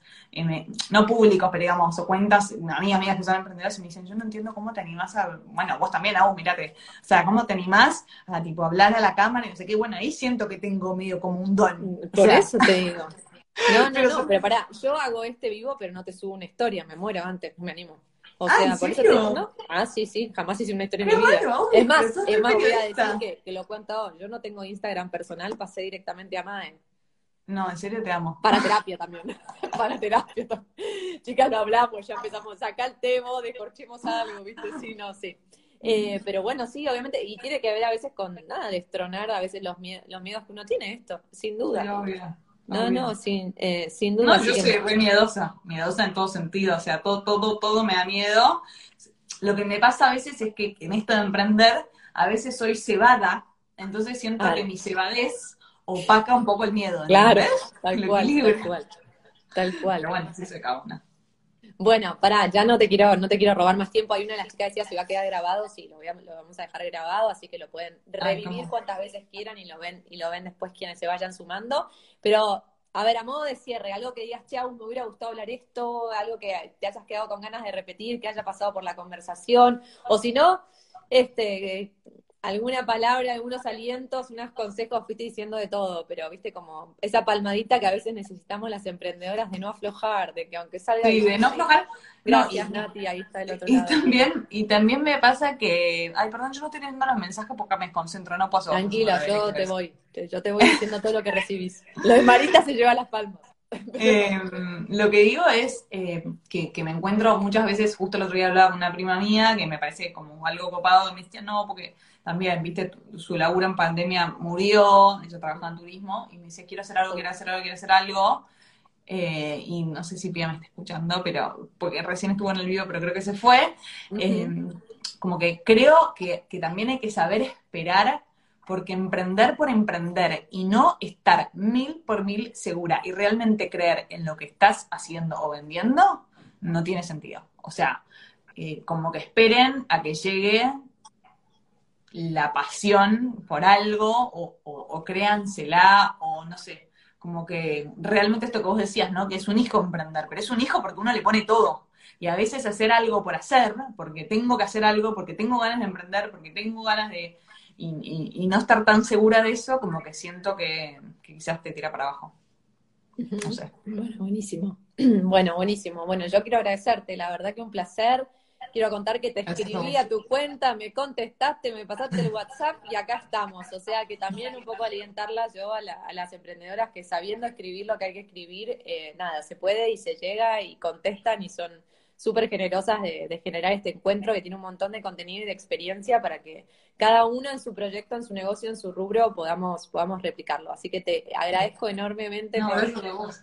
no públicos, pero digamos, o cuentas, amigas, amigas que son emprendedoras y me dicen, yo no entiendo cómo te animás a, bueno, vos también, aún, mirate, o sea, cómo te animás a, tipo, hablar a la cámara y no sé qué, bueno, ahí siento que tengo medio como un don.
Por eso te digo. [laughs] No, no, no, pero pará, yo hago este vivo, pero no te subo una historia, me muero antes, me animo. O ah, sea, por eso te ¿no? Ah, sí, sí, jamás hice una historia en mi vida. es más, es más, voy a decir que, que lo cuento Yo no tengo Instagram personal, pasé directamente a Mae.
No, en serio te amo.
Para terapia también. [laughs] Para terapia Chicas, lo hablamos, ya empezamos. Sacar el tema, descorchemos algo, ¿viste? Sí, no, sí. Eh, pero bueno, sí, obviamente, y tiene que ver a veces con nada, destronar a veces los, los miedos que uno tiene, esto, sin duda. No, no, sin, eh, sin duda.
No, yo soy muy miedosa, miedosa en todo sentido, o sea, todo, todo, todo me da miedo. Lo que me pasa a veces es que en esto de emprender, a veces soy cebada, entonces siento que mi cebadez opaca un poco el miedo.
Claro, [laughs] tal cual, tal cual, tal cual.
Pero bueno, sí se acaba una.
Bueno, pará, ya no te quiero, no te quiero robar más tiempo. Hay una de las chicas que decía se va a quedar grabado, sí, lo, lo vamos a dejar grabado, así que lo pueden revivir cuantas veces quieran y lo ven, y lo ven después quienes se vayan sumando. Pero, a ver, a modo de cierre, algo que digas, chau, me hubiera gustado hablar esto, algo que te hayas quedado con ganas de repetir, que haya pasado por la conversación, o si no, este, alguna palabra, algunos alientos, unos consejos, fuiste diciendo de todo, pero viste como esa palmadita que a veces necesitamos las emprendedoras de no aflojar, de que aunque salga...
Sí, de no aflojar.
Gracias, Nati, ahí está el otro y
lado. También, y también me pasa que, ay, perdón, yo no estoy viendo los mensajes porque me concentro, no puedo...
Tranquila, yo te voy, yo te voy diciendo todo lo que recibís. Lo de Marita se lleva las palmas. [laughs]
Eh, lo que digo es eh, que, me encuentro muchas veces, justo el otro día hablaba con una prima mía que me parece como algo copado, me decía, no, porque también, viste, su laburo en pandemia murió, ella trabajaba en turismo, y me dice, quiero hacer algo, quiero hacer algo, quiero hacer algo. Eh, y no sé si Pia me está escuchando, pero porque recién estuvo en el video, pero creo que se fue. como que creo que, que también hay que saber esperar porque emprender por emprender y no estar mil por mil segura y realmente creer en lo que estás haciendo o vendiendo, no tiene sentido. O sea, eh, como que esperen a que llegue la pasión por algo o, o, créansela o no sé, como que realmente esto que vos decías, ¿no? Que es un hijo emprender, pero es un hijo porque uno le pone todo. Y a veces hacer algo por hacer, porque tengo que hacer algo, porque tengo ganas de emprender, porque tengo ganas de, y, no estar tan segura de eso, como que siento que, quizás te tira para abajo. No sé.
Bueno, buenísimo. [clears throat] Bueno, buenísimo. Bueno, yo quiero agradecerte, la verdad que un placer. Quiero contar que te escribí a tu cuenta, me contestaste, me pasaste el WhatsApp y acá estamos. O sea que también un poco alientarlas yo a, las emprendedoras que sabiendo escribir lo que hay que escribir, eh, nada, se puede y se llega y contestan y son súper generosas de, de, generar este encuentro que tiene un montón de contenido y de experiencia para que cada uno en su proyecto, en su negocio, en su rubro podamos, podamos replicarlo. Así que te agradezco enormemente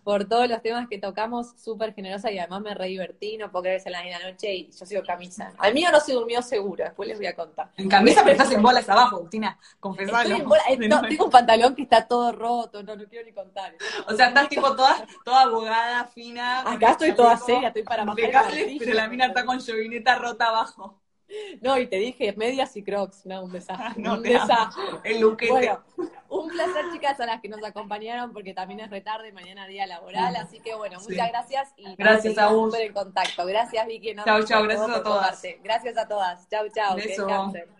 por, todos los temas que tocamos, súper generosa y además me re divertí, no puedo creer en la noche y yo sigo camisa. Al mío no se durmió seguro, después les voy a contar.
En camisa pero estás en bolas abajo, Agustina, confesalo.
Eh, [laughs] tengo un pantalón que está todo roto, no, no quiero ni contar.
O sea, estás tipo toda, toda abogada, fina.
Acá estoy toda seria, estoy para
Pero la mina está con llovineta rota abajo.
No, y te dije medias y crocs, no, un desastre.
no, un desastre. El luquete.
Bueno, un placer, chicas, a las que nos acompañaron, porque también es retarde, mañana día laboral, así que bueno, muchas gracias y
gracias a vos.
en contacto. Gracias, Vicky.
Chao, chao, gracias a todas.
Gracias a todas. Chao, chao. Que